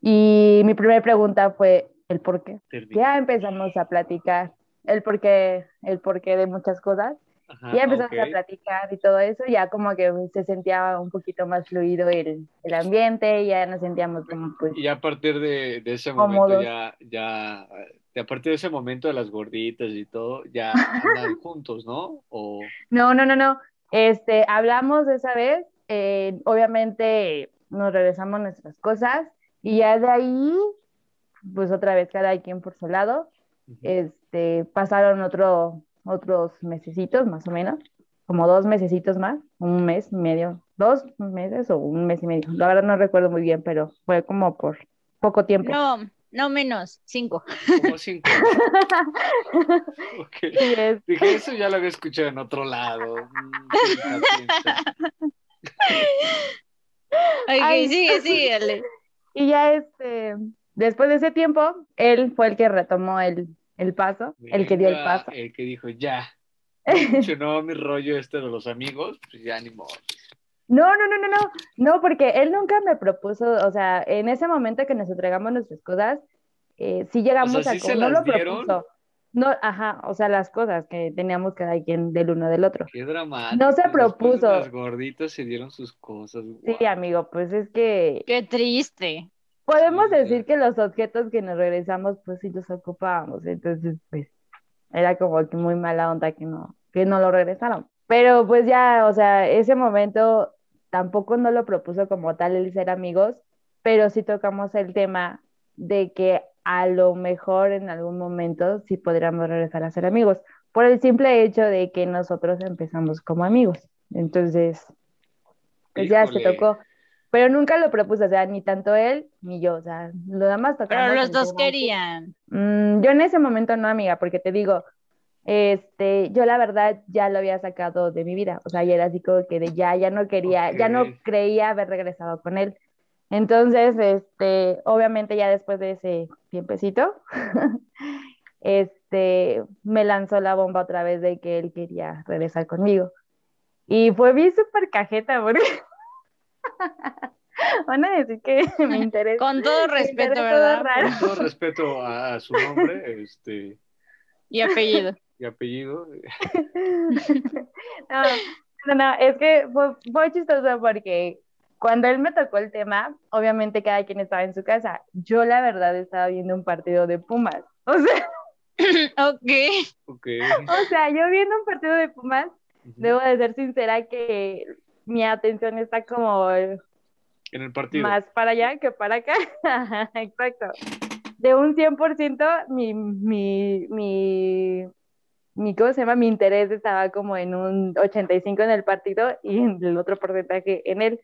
y mi primera pregunta fue el por qué. Ya empezamos a platicar el por qué, el porqué de muchas cosas. Ajá, Ya empezamos a Ah, ok. platicar y todo eso, ya como que se sentía un poquito más fluido el, el ambiente, ya nos sentíamos como pues Y a partir de, de ese momento Cómodos. ya, ya, de a partir de ese momento de las gorditas y todo, ya andan juntos, ¿no? O No, no, no, no. Este, hablamos de esa vez, eh, obviamente nos regresamos nuestras cosas y ya de ahí, pues otra vez cada quien por su lado, este, pasaron otro, otros mesecitos más o menos como dos mesecitos más, un mes y medio, dos meses o un mes y medio. La verdad no recuerdo muy bien, pero fue como por poco tiempo. No, no menos, cinco. Como cinco. Ok. Sí, es- Dije, eso ya lo había escuchado en otro lado. Mm. Ok, Ay. sigue, sigue, Ale. Y ya este, después de ese tiempo, él fue el que retomó el, el paso, el que dio el Venga, paso. El que dijo, ya. No funcionó mi rollo este de los amigos, pues ya ni modo. No, no, no, no, no, no, porque él nunca me propuso, o sea, en ese momento que nos entregamos nuestras cosas, eh, sí llegamos O sea, a, ¿sí se no las lo dieron? propuso, no, ajá, o sea, las cosas que teníamos cada quien del uno del otro. Qué dramático. No se propuso. Las gorditas se dieron sus cosas. Sí, guau. amigo, pues es que Qué triste. Podemos decir que los objetos que nos regresamos, pues sí los ocupábamos, entonces, pues, era como que muy mala onda que no, que no lo regresaron. Pero pues ya, o sea, ese momento tampoco no lo propuso como tal el ser amigos, pero sí tocamos el tema de que a lo mejor en algún momento sí podríamos regresar a ser amigos, por el simple hecho de que nosotros empezamos como amigos. Entonces, pues ya se tocó. Pero nunca lo propuso, o sea, ni tanto él ni yo, o sea, lo demás tocamos. Pero los dos querían. Mm, yo en ese momento no, amiga, porque te digo, este, yo la verdad ya lo había sacado de mi vida, o sea, ya era así como que de ya, ya no quería, ya no creía haber regresado con él. Entonces, este, obviamente ya después de ese tiempecito, este, me lanzó la bomba otra vez de que él quería regresar conmigo. Y fue bien súper cajeta, porque van a decir que me interesa. Con todo respeto, ¿verdad? todo raro. Con todo respeto a, a su nombre este, Y apellido. y apellido. No, no, no, es que fue, fue chistoso porque cuando él me tocó el tema, obviamente cada quien estaba en su casa. Yo la verdad estaba viendo un partido de Pumas. O sea, Ok. Ok. o sea, yo viendo un partido de Pumas, debo de ser sincera que mi atención está como En el partido. más para allá que para acá. Exacto. De un 100%, mi, mi, mi, mi, ¿cómo se llama? Mi interés estaba como en un 85 en el partido y en el otro porcentaje en él.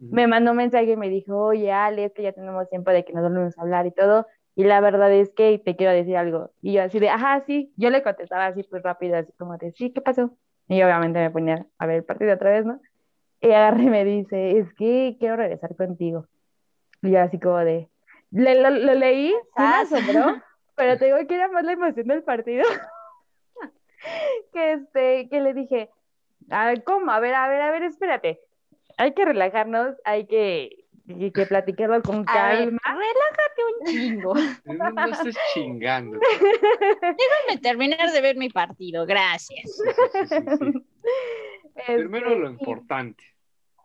Me mandó un mensaje y me dijo, oye, Ale, es que ya tenemos tiempo de que nos volvemos a hablar y todo. Y la verdad es que te quiero decir algo. Y yo así de, ajá, sí. Yo le contestaba así, pues rápido, así como de, sí, ¿qué pasó? Y obviamente me ponía a ver el partido otra vez, ¿no? Y agarra y me dice, es que quiero regresar contigo. Y yo así como de, le- lo, lo leí, sí me asombró, pero te digo que era más la emoción del partido. que este, que le dije, a ver, ¿cómo? A ver, a ver, a ver, espérate. Hay que relajarnos, hay que, que, que platicarlo con A ver, calma. relájate un chingo. No, no estés chingando. Déjame terminar de ver mi partido. Gracias. Sí, sí, sí, sí. Este, Primero lo y importante.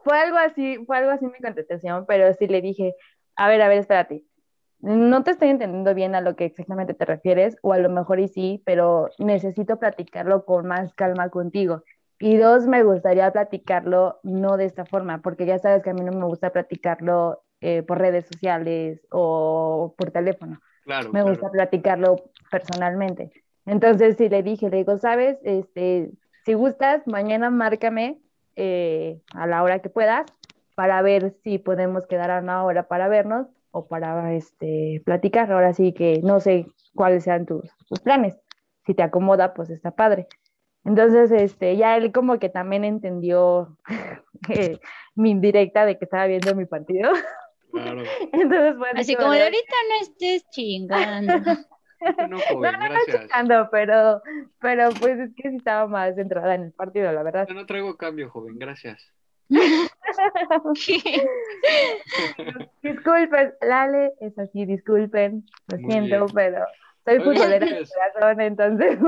Fue algo así, fue algo así mi contestación, pero sí le dije, a ver, a ver, espérate. No te estoy entendiendo bien a lo que exactamente te refieres, o a lo mejor y sí, pero necesito platicarlo con más calma contigo. Y dos, me gustaría platicarlo no de esta forma, porque ya sabes que a mí no me gusta platicarlo eh, por redes sociales o por teléfono. Claro, me claro. gusta platicarlo personalmente. Entonces, sí le dije, le digo, sabes, este, si gustas, mañana márcame eh, a la hora que puedas para ver si podemos quedar a una hora para vernos o para este, platicar. Ahora sí que no sé cuáles sean tus, tus planes. Si te acomoda, pues está padre. Entonces, este, ya él como que también entendió eh, mi indirecta de que estaba viendo mi partido. Claro. Entonces, Así como de, ahorita no estés chingando. No, joven, No, no, no gracias. chingando, pero, pero pues es que sí estaba más centrada en el partido, la verdad. Yo no traigo cambio, joven, gracias. Disculpen, Lale, es así, disculpen, lo Muy siento, bien. pero soy futbolera de corazón, entonces.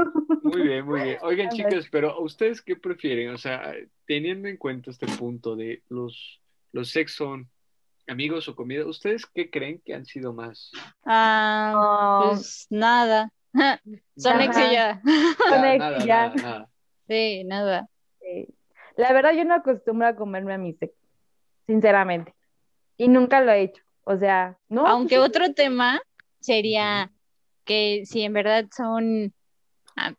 Muy bien, muy bien. Oigan, chicas, pero ¿ustedes qué prefieren? O sea, teniendo en cuenta este punto de los, los sex son amigos o comida, ¿ustedes qué creen que han sido más? Ah, No, pues nada. Son ex Ajá. y ya. Son Nada, ex, nada, ya. nada, nada. Sí, nada. sí. La verdad, yo no acostumbro a comerme a mis ex, sinceramente, y nunca lo he hecho. O sea, no. Aunque otro tema sería que si en verdad son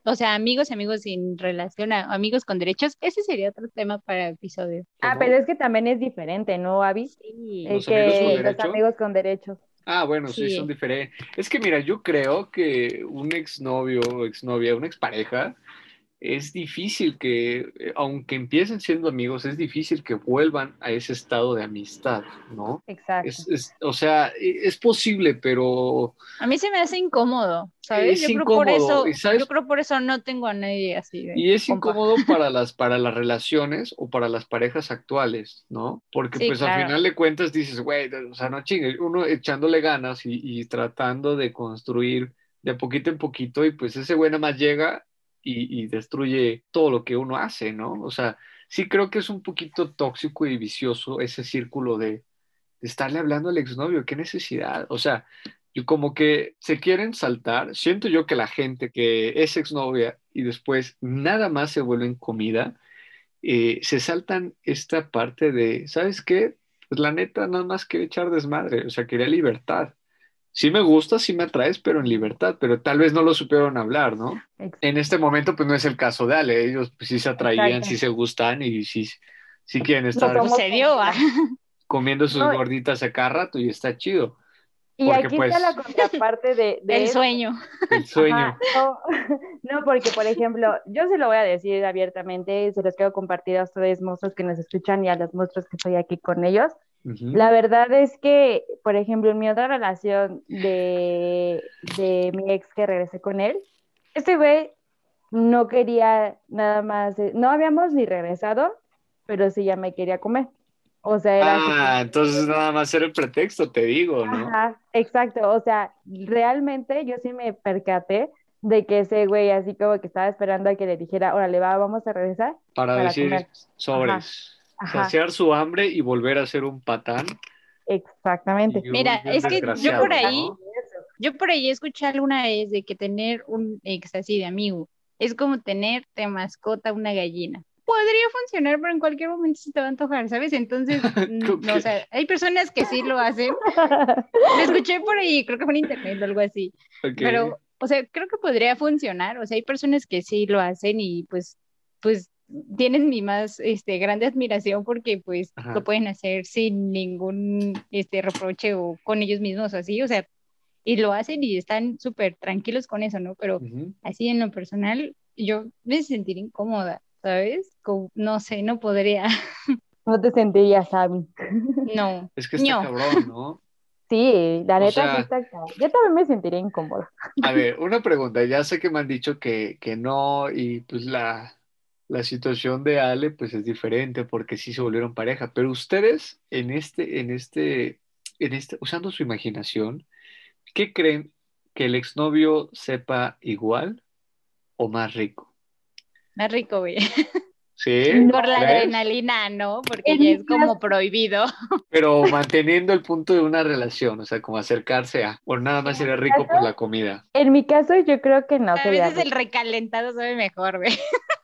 o sea, amigos, amigos sin relación, a- amigos con derechos, ese sería otro tema para episodio. Ah, ¿Cómo? pero es que también es diferente, ¿no, Avi? Sí. Eh, ¿Los amigos con que los derecho? amigos con derechos. Ah, bueno, sí, Sí. son diferentes. Es que mira, yo creo que un exnovio o exnovia, una expareja, es difícil que, eh, aunque empiecen siendo amigos, es difícil que vuelvan a ese estado de amistad, ¿no? Exacto. Es, es- o sea, e- es posible, pero A mí se me hace incómodo, ¿sabes? Es yo creo por incómodo, eso, ¿sabes? yo creo por eso no tengo a nadie así de Y es compa. incómodo para las, para las relaciones o para las parejas actuales, ¿no? Porque Sí, pues al claro. final de cuentas dices, güey, o sea, no chingues, uno echándole ganas y, y tratando de construir de poquito en poquito y pues ese güey nada más llega y, destruye todo lo que uno hace, ¿no? O sea, sí creo que es un poquito tóxico y vicioso ese círculo de, estarle hablando al exnovio, qué necesidad, o sea, y como que se quieren saltar. Siento yo que la gente que es exnovia y después nada más se vuelven comida, eh, se saltan esta parte de, ¿sabes qué? Pues la neta nada más quiere echar desmadre, o sea, quería libertad. Sí me gusta, sí me atraes, pero en libertad, pero tal vez no lo supieron hablar, ¿no? Ex- En este momento, pues no es el caso de Ale, ellos pues, sí se atraían, Exacto. sí se gustan y sí, sí quieren estar somos Se dio, ah. comiendo sus No, gorditas a cada rato y está chido. Y porque, aquí pues, está la contraparte de, de el eso. sueño. El sueño. No, no, porque por ejemplo, yo se lo voy a decir abiertamente, se los quiero compartir a ustedes, monstruos que nos escuchan y a los monstruos que estoy aquí con ellos. La verdad es que, por ejemplo, en mi otra relación de, de mi ex que regresé con él, este güey no quería nada más, no habíamos ni regresado, pero sí ya me quería comer. O sea, era Ah, entonces nada más era el pretexto, te digo, ¿no? Ajá, exacto. O sea, realmente yo sí me percaté de que ese güey así como que estaba esperando a que le dijera, órale, va, vamos a regresar. Para, Para decir comer. sobres, Ajá, saciar su hambre y volver a ser un patán. exactamente. Mira, es que yo por ahí- ¿no? Yo por ahí escuché alguna vez de que tener un ex así de amigo es como tener de mascota una gallina. Podría funcionar, pero en cualquier momento se te va a antojar, ¿sabes? Entonces, mm, ¿Cómo no, o sea, hay personas que sí lo hacen. Lo escuché por ahí, creo que fue en internet o algo así. Ok. Pero, o sea, creo que podría funcionar. O sea, hay personas que sí lo hacen y pues, pues tienen mi más este, grande admiración porque pues Ajá. lo pueden hacer sin ningún este, reproche o con ellos mismos o así. O sea, y lo hacen y están súper tranquilos con eso, ¿no? Pero Ujú. así en lo personal, yo me sentiría incómoda, ¿sabes? Como, no sé, no podría. No te sentirías, Abby. No. Es que está No. cabrón, ¿no? Sí, la O neta sea- sí está cabrón. Yo también me sentiría incómoda. A ver, una pregunta. Ya sé que me han dicho que, que no, y pues la, la situación de Ale pues es diferente porque sí se volvieron pareja. Pero ustedes en este, en este, en este, usando su imaginación, ¿qué creen que el exnovio sepa igual o más rico? Más rico, güey. ¿Sí? Por la ¿Crees? adrenalina, ¿no? Porque ya es como prohibido. Pero manteniendo el punto de una relación, o sea, como acercarse a, o nada más sería rico por la comida. En mi caso, yo creo que no A sería veces el recalentado sabe mejor, güey.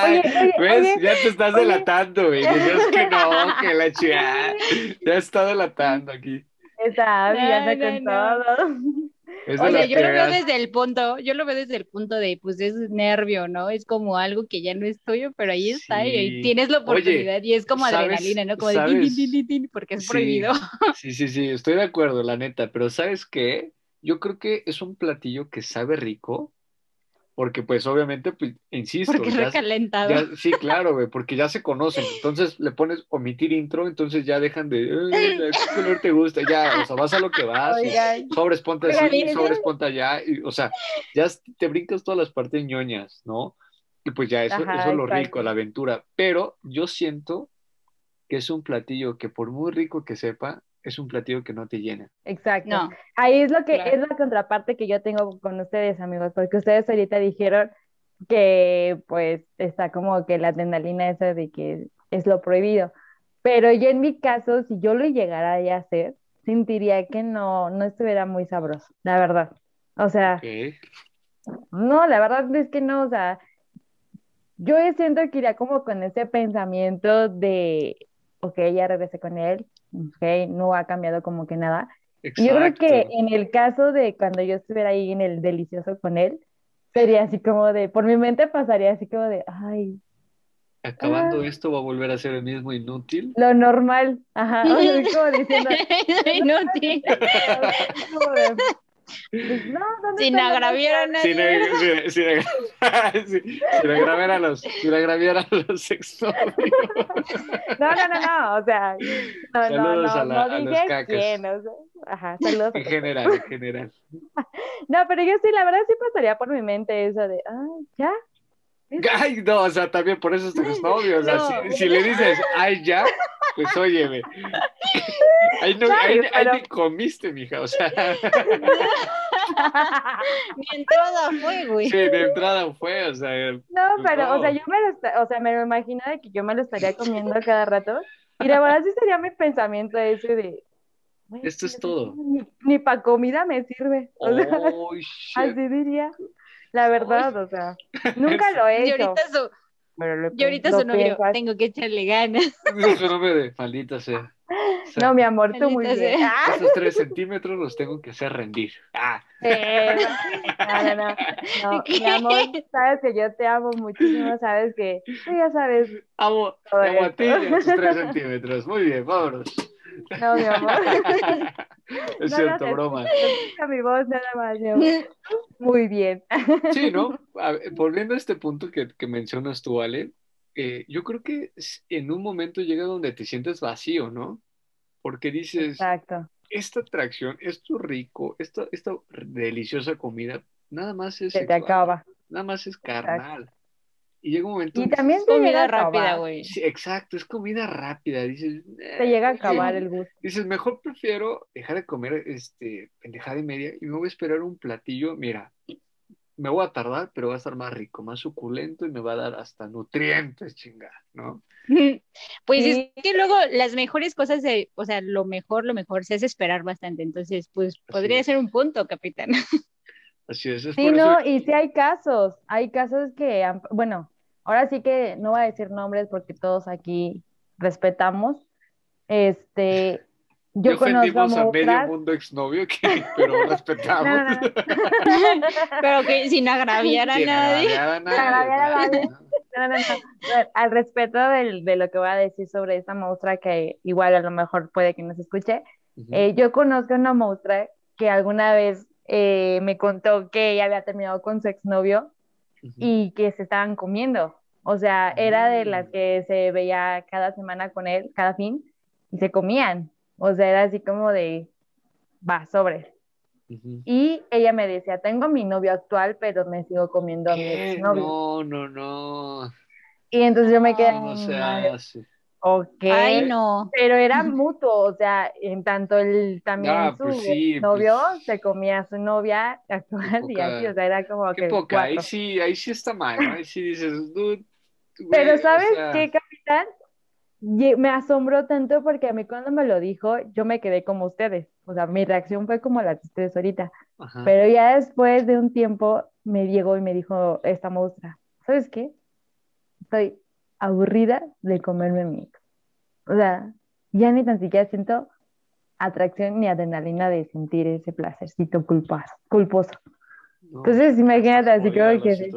Oye, oye, ¿Ves? oye, ya te estás oye. delatando, güey. Decías que no, que la chica. Ya está delatando aquí. Esa Abby No, con no. todo. Es O de sea, las yo lo veo desde el punto, yo lo veo desde el punto de, pues es nervio, ¿no? Es como algo que ya no es tuyo, pero ahí está, y ahí tienes la Oye, oportunidad, y es como ¿sabes- adrenalina, ¿no? Como de tin, tin, tin, tin, porque es Sí. prohibido. Sí, sí, sí, estoy de acuerdo, la neta. Pero ¿sabes qué? Yo creo que es un platillo que sabe rico, porque pues obviamente, pues, insisto, Porque ya- recalentado. Ya, sí, claro, güey, porque ya se conocen. Entonces le pones omitir intro, entonces ya dejan de, "Ay, ¿qué color te gusta? Ya, o sea, vas a lo que vas. Oigan, Sobres ponte así, sobres ponte allá. Y, o sea, ya te brincas todas las partes ñoñas, ¿no? Y pues ya, eso, Ajá, eso es lo exacto. rico, la aventura. Pero yo siento que es un platillo que por muy rico que sepa, es un platillo que no te llena. Exacto. No, Ahí es lo que Claro. es la contraparte que yo tengo con ustedes, amigos, porque ustedes ahorita dijeron que pues está como que la adrenalina esa de que es lo prohibido. Pero yo en mi caso, si yo lo llegara a hacer, sentiría que no, no estuviera muy sabroso, la verdad. O sea, no, la verdad es que no, o sea, yo siento que iría como con ese pensamiento de, ok, ya regresé con él, ok, no ha cambiado como que nada. Yo creo que en el caso de cuando yo estuviera ahí en el delicioso con él, sería así como de, por mi mente pasaría así como de, ay, Acabando Ah. esto va a volver a ser el mismo inútil. lo normal. Ajá, o sea, así como diciendo, Inútil. como de, pues, no, ¿dónde Sin agraviar a? Sin, nadie. agraviar a los, sin agraviar a los exnovios. No, no, no, no, o sea, no, no, Saludos no, a la- no a los dije cacas. quién, o sea, ajá, saludos. En general, en general. No, pero yo sí, la verdad sí pasaría por mi mente eso de, ay, ya. Ay, no, o sea, también por eso es tu exnovio. O sea, No. si, si le dices, ay, ya, pues óyeme. Ahí, no, ahí, ahí pero- ni comiste, mija. O sea, Mi entrada fue, güey. sí, de entrada fue, o sea, No, pero, o sea, No. yo me lo, o sea, me lo imagino de que yo me lo estaría comiendo cada rato. Y la verdad sí sería mi pensamiento ese de, "Güey, Esto es ni- todo. Ni, ni para comida me sirve. O sea, oh, shit. así diría. La verdad, o sea, nunca lo he Y hecho. ahorita su, pero lo y ahorita lo su novio, pienso tengo que echarle ganas. Es un nombre de maldita sea. O sea, No, mi amor, tú muy bien. sea. Ah, Esos tres centímetros los tengo que hacer rendir. Ah, eh, no, no, no. No, mi amor, sabes que yo te amo muchísimo, sabes que tú ya sabes. amo, Todo te amo a ti y a tus tres centímetros. Muy bien, vámonos. No, mi amor. Es No cierto, hagas broma. Escucha mi voz nada más, mi amor. Muy bien. Sí, ¿no? A ver, volviendo a este punto que, que mencionas tú, Ale, eh, yo creo que en un momento llega donde te sientes vacío, ¿no? Porque dices, Exacto. esta atracción, esto rico, esta, esta deliciosa comida, nada más es Se te acaba. nada más es carnal. Y llega un momento Y también dices, te llega Comida a rápida, güey. sí, exacto, es comida rápida, dices, Te llega a "Eh, acabar el gusto. Dices, mejor prefiero dejar de comer este pendejada y media y me voy a esperar un platillo. Mira, me voy a tardar, pero va a estar más rico, más suculento y me va a dar hasta nutrientes, chinga, ¿no? Pues Sí. es que luego las mejores cosas, de, o sea, lo mejor, lo mejor se hace esperar bastante. Entonces, pues podría es. ser un punto, capitán. Así es, es Sí, por no, eso. y sí hay casos, hay casos que, bueno, ahora sí que no voy a decir nombres porque todos aquí respetamos. Este, yo conozco ofendimos a medio otras. mundo exnovio, que, pero respetamos. no, no, no. Pero que sin agraviar a Sin nadie. agraviar a nadie, agraviar a ¿verdad? nadie. No, no, no. Bueno, Al respecto del- de lo que voy a decir sobre esta monstrua, que igual a lo mejor puede que no se escuche, eh, yo conozco una monstrua que alguna vez eh, me contó que ella había terminado con su exnovio y que se estaban comiendo. O sea, era de las Mm. que se veía cada semana con él, cada fin, y se comían. O sea, era así como de, va, sobre. Y ella me decía, tengo mi novio actual, pero me sigo comiendo a mi exnovio. No, no, no. Y entonces yo me quedé, No se "Madre, hace. ok. Ay, no. Pero era mutuo, o sea, en tanto él también Ah, su pues sí, novio pues- se comía a su novia actual y así, o sea, era como Qué que poca, ahí sí, ahí sí está mal, ¿no? Ahí sí dices, dude, güey, Pero o ¿sabes sea, qué, capitán? Me asombró tanto porque a mí cuando me lo dijo, yo me quedé como ustedes. O sea, mi reacción fue como la de ustedes ahorita. ajá. Pero ya después de un tiempo me llegó y me dijo esta monstrua, ¿sabes qué? Estoy aburrida de comerme mi ex. O sea, ya ni tan siquiera siento atracción ni adrenalina de sentir ese placercito culposo. culposo. No, Entonces, imagínate así la que...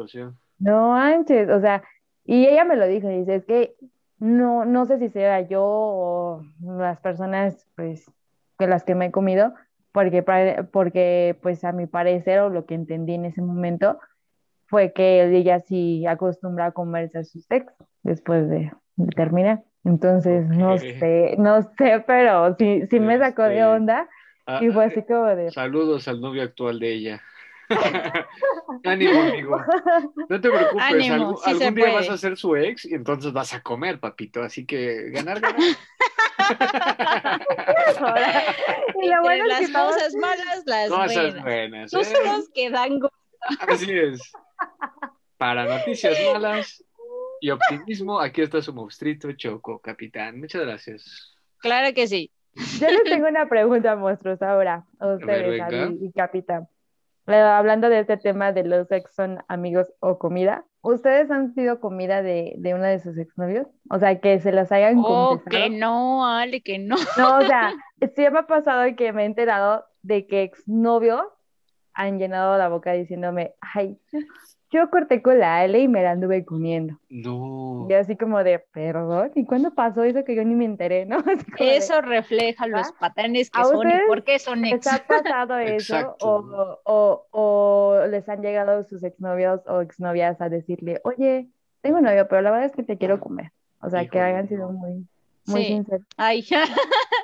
No manches, o sea, y ella me lo dijo, dice, es que no, no sé si sea yo o las personas, pues, de las que me he comido, porque, porque, pues, a mi parecer, o lo que entendí en ese momento, fue que ella sí acostumbra a comerse a sus ex después de, de terminar. Entonces, no sé, no sé, pero sí, sí me sacó de Este, onda Ah, y fue así como de... Saludos al novio actual de ella. Ánimo, amigo. No te preocupes, Ánimo, algún, sí se algún día puede. vas a ser su ex y entonces vas a comer, papito. Así que ganar, ganar. Y lo bueno Entre es que las todos- cosas malas, las Cosas buenas. buenas. Tú ¿eh? son los que dan gusto. Así es. Para noticias malas y optimismo, aquí está su monstruito Choco, capitán. Muchas gracias. Claro que sí. Yo les tengo una pregunta, monstruos, ahora, a ustedes. Ali y Capitán. Eh, Hablando de este tema de los ex son amigos o comida, ¿ustedes han sido comida de, de uno de sus exnovios? O sea, que se los hayan Oh, que no, Ale, que no. No, o sea, sí me ha pasado que me he enterado de que exnovios han llenado la boca diciéndome, ay, yo corté con la Ale y me la anduve comiendo. No. Y así como de, perdón, ¿y cuándo pasó eso que yo ni me enteré, no? De, Eso refleja los ¿Ah? patanes que ¿A son y por qué son ex. ¿Les ha pasado eso? O, o, o les han llegado sus exnovios o exnovias a decirle, oye, tengo un novio, pero la verdad es que te quiero comer. O sea, que hayan sido muy, muy Sí. sinceros. Ay,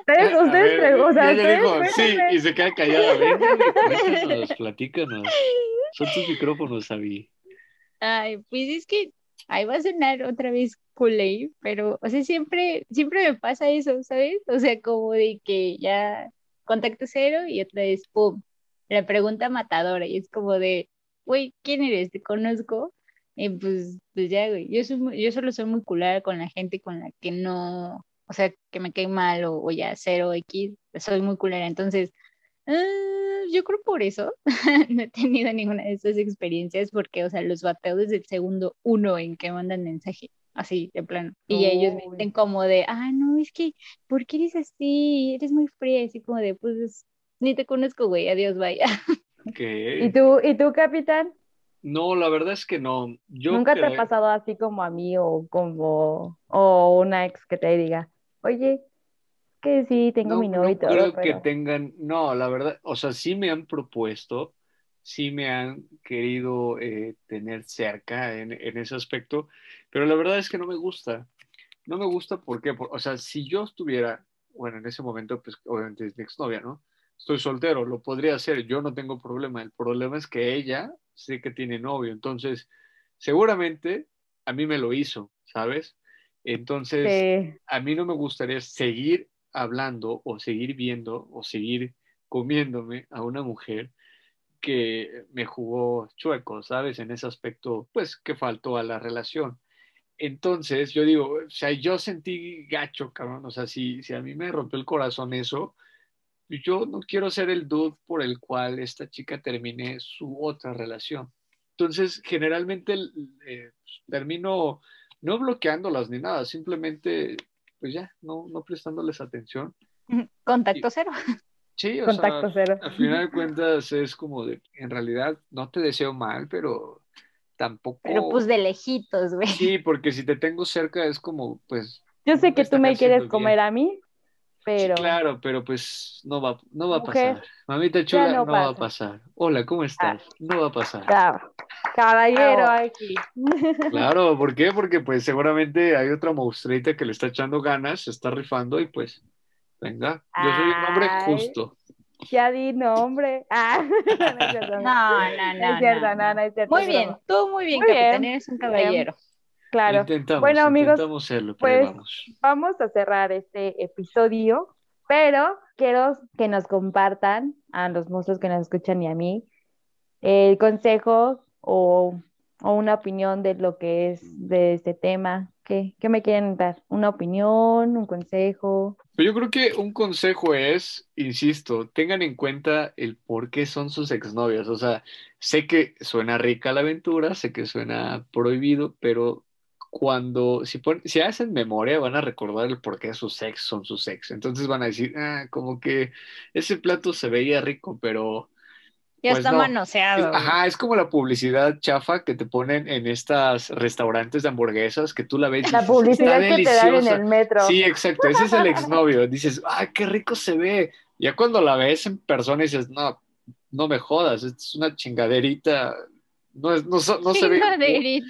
Ustedes, A ustedes, ver, o sea, dijo, ustedes, sí, y se queda callada. Venga, cuéntanos, platícanos. Son tus micrófonos, Abby. Ay, pues es que ahí va a sonar otra vez Kool-Aid, pero, o sea, siempre, siempre me pasa eso, ¿sabes? O sea, como de que ya contacto cero y otra vez, pum, la pregunta matadora, y es como de, güey, ¿quién eres? ¿Te conozco? Y pues, pues ya, güey, yo soy muy- yo solo soy muy culera con la gente con la que no, o sea, que me cae mal o, o ya cero X, soy muy culera, entonces, ah, yo creo por eso no he tenido ninguna de esas experiencias porque, o sea, los bateo desde el segundo uno en que mandan mensaje, así, de plano. Y ellos me dicen como de, ah, no, es que, ¿por qué eres así? Eres muy fría, así como de, pues, ni te conozco, güey, adiós, vaya. ¿Y tú, y tú, capitán? No, la verdad es que no. Yo ¿Nunca te ha pasado así como a mí o como o una ex que te diga, oye, que sí, tengo No, mi no novio y todo, creo que tengan, no, la verdad, o sea, sí me han propuesto, sí me han querido eh, tener cerca en, en ese aspecto, pero la verdad es que no me gusta. No me gusta porque, o sea, si yo estuviera, bueno, en ese momento, pues obviamente es mi exnovia, ¿no? Estoy soltero, lo podría hacer, yo no tengo problema. El problema es que ella sé que tiene novio, entonces seguramente a mí me lo hizo, ¿sabes? Entonces sí. a mí no me gustaría seguir hablando o seguir viendo o seguir comiéndome a una mujer que me jugó chueco, ¿sabes? En ese aspecto, pues que faltó a la relación. Entonces, yo digo, o sea, yo sentí gacho, cabrón, o sea, si, si a mí me rompió el corazón eso, yo no quiero ser el dude por el cual esta chica termine su otra relación. Entonces, generalmente eh, termino no bloqueándolas ni nada, simplemente, pues ya, no, no prestándoles atención. Contacto cero. Sí, o Contacto sea, cero. al final de cuentas es como de, en realidad no te deseo mal, pero tampoco... Pero pues de lejitos, güey. Sí, porque si te tengo cerca es como, pues... Yo sé que tú me quieres comer a mí, pero Sí, claro, pero pues no va, no va a Mujer, pasar. Mamita chula, no no, va a pasa. pasar. Hola, ¿cómo estás? No va a pasar. cab- caballero aquí. Claro, ¿por qué? Porque pues seguramente hay otra monstruita que le está echando ganas, se está rifando y pues, venga, yo soy un hombre justo. Ya di nombre. Ah, no es cierto, No, no, no no. es cierto, no, no, no es cierto. Muy bien, tú muy bien, Muy bien, capitán, eres un caballero. Claro. Intentamos, Bueno, amigos, intentamos pues, vamos. Vamos a cerrar este episodio, pero quiero que nos compartan a los monstruos que nos escuchan y a mí el consejo o, o una opinión de lo que es de este tema. ¿Qué, qué me quieren dar? ¿Una opinión? ¿Un consejo? Pero yo creo que un consejo es, insisto, tengan en cuenta el por qué son sus exnovias. O sea, sé que suena rica la aventura, sé que suena prohibido, pero cuando, si, pon- si hacen memoria, van a recordar el por qué sus ex son sus ex. Entonces van a decir, ah, como que ese plato se veía rico, pero Ya Pues está no. manoseado. Es- ajá, es como la publicidad chafa que te ponen en estas restaurantes de hamburguesas que tú la ves y La dices, publicidad está que te dan en deliciosa. el metro. Sí, exacto, ese es el exnovio. Dices, ¡ay, qué rico se ve! Ya cuando la ves en persona dices, no, no me jodas, es una chingaderita. No, es, no, no se ve,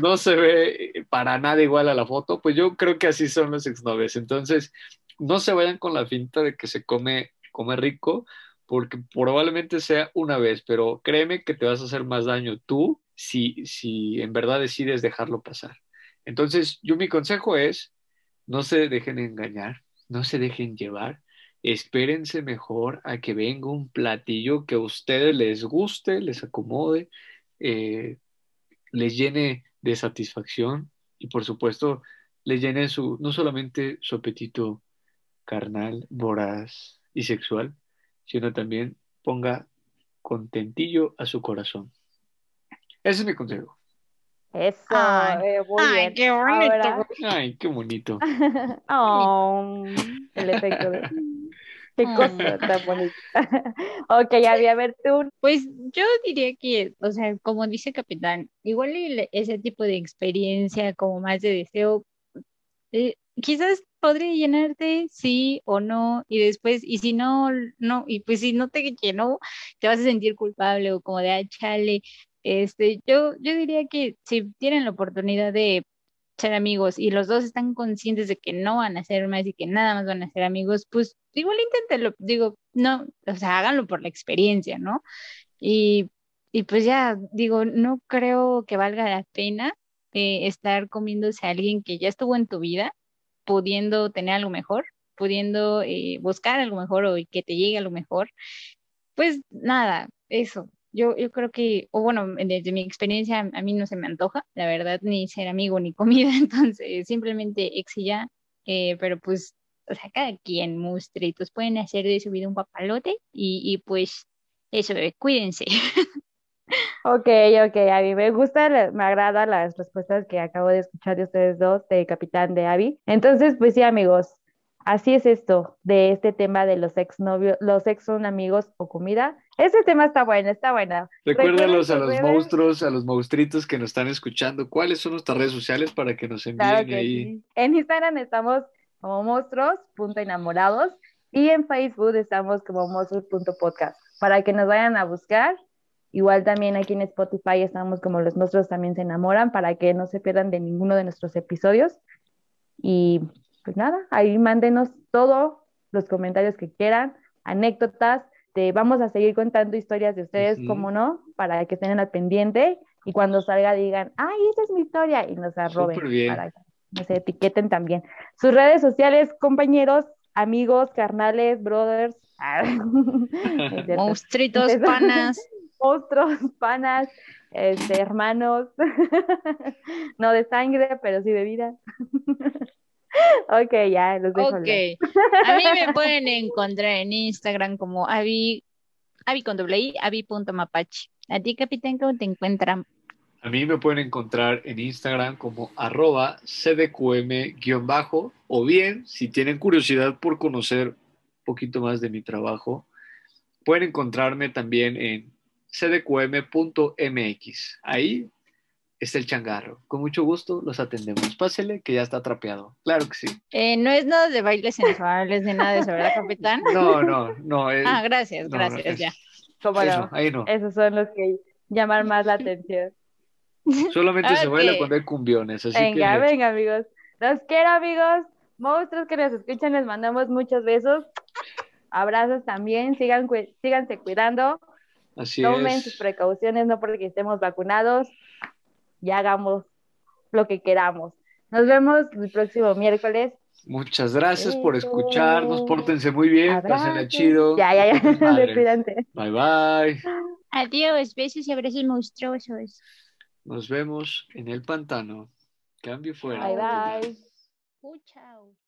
no se ve para nada igual a la foto. Pues yo creo que así son los exnovios. Entonces, no se vayan con la finta de que se come, come rico, porque probablemente sea una vez, pero créeme que te vas a hacer más daño tú si, si en verdad decides dejarlo pasar. Entonces, yo mi consejo es, no se dejen engañar, no se dejen llevar, espérense mejor a que venga un platillo que a ustedes les guste, les acomode, eh, les llene de satisfacción y por supuesto les llene su, no solamente su apetito carnal, voraz y sexual, sino también ponga contentillo a su corazón. Ese es mi consejo. Eso, Ay, eh, muy Ay, bien. qué bonito. Ahora- Ay, qué bonito. Oh, el efecto de... Qué cosa tan bonita. ok, Abby, a ver tú. Pues yo diría que, o sea, como dice Capitán, igual ese tipo de experiencia como más de deseo, eh, quizás podría llenarte, sí o no, y después, y si no, no, y pues si no te llenó, te vas a sentir culpable o como de, ah, chale, este, yo, yo diría que si tienen la oportunidad de ser amigos y los dos están conscientes de que no van a ser más y que nada más van a ser amigos, pues igual inténtenlo, digo, no, o sea, háganlo por la experiencia, ¿no? Y, y pues ya, digo, no creo que valga la pena eh, estar comiéndose a alguien que ya estuvo en tu vida, pudiendo tener algo mejor, pudiendo eh, buscar algo mejor o que te llegue algo mejor. Pues nada, eso. Yo, yo creo que, o bueno, desde mi experiencia, a mí no se me antoja, la verdad, ni ser amigo ni comida, entonces simplemente ex y ya, eh, pero pues, o sea, cada quien, monstruitos, pueden hacer de su vida un papalote y, y pues eso, eh, cuídense. Ok, ok, Abby, me gusta, me agrada las respuestas que acabo de escuchar de ustedes dos, de Capitán de Abby. Entonces, pues sí, amigos, así es esto de este tema de los ex novios, los ex son amigos o comida. Este tema está bueno, está bueno. Recuérdalos a los monstruos, a los monstruitos que nos están escuchando, cuáles son nuestras redes sociales para que nos envíen Claro que ahí. sí. En Instagram estamos como monstruos.enamorados y en Facebook estamos como monstruos.podcast para que nos vayan a buscar. Igual también aquí en Spotify estamos como los monstruos también se enamoran para que no se pierdan de ninguno de nuestros episodios. Y pues nada, ahí mándenos todos los comentarios que quieran, anécdotas. Te vamos a seguir contando historias de ustedes, como no, para que estén al pendiente y cuando salga digan, ay, esa es mi historia y nos arroben para que nos etiqueten también. Sus redes sociales, compañeros, amigos, carnales, brothers, Es cierto. Monstruitos, panas. monstruos, panas, este, hermanos, no de sangre, pero sí de vida. ok, ya, los dejo. Ok. hablar. A mí me pueden encontrar en Instagram como Avi, Avi con doble I, Avi.mapache. A ti, capitán, ¿cómo te encuentran? A mí me pueden encontrar en Instagram como arroba cdqm-bajo o bien, si tienen curiosidad por conocer un poquito más de mi trabajo, pueden encontrarme también en cdqm.mx. Ahí está el changarro. Con mucho gusto los atendemos. Pásele que ya está trapeado. Claro que sí. Eh, no es nada de bailes sensuales ni nada de eso, ¿verdad, capitán? No, no, no. eh, Ah, gracias, no, no, gracias, es- ya. ¿Cómo eso, no? ahí no. Esos son los que llaman más la atención. Solamente se baila cuando hay cumbiones. Así Venga, que venga, amigos. Los quiero, amigos. Monstruos que nos escuchan, les mandamos muchos besos. Abrazos también. Sigan, cu- síganse cuidando. así Tomen es. sus precauciones, no porque estemos vacunados. Y hagamos lo que queramos. Nos vemos el próximo miércoles. Muchas gracias por escucharnos. Pórtense muy bien. Pásenla chido. Ya, ya, ya. Bye bye. Adiós, besos y abrazos monstruosos. Nos vemos en el pantano. Cambio fuera. Bye, bye. Uh, chao.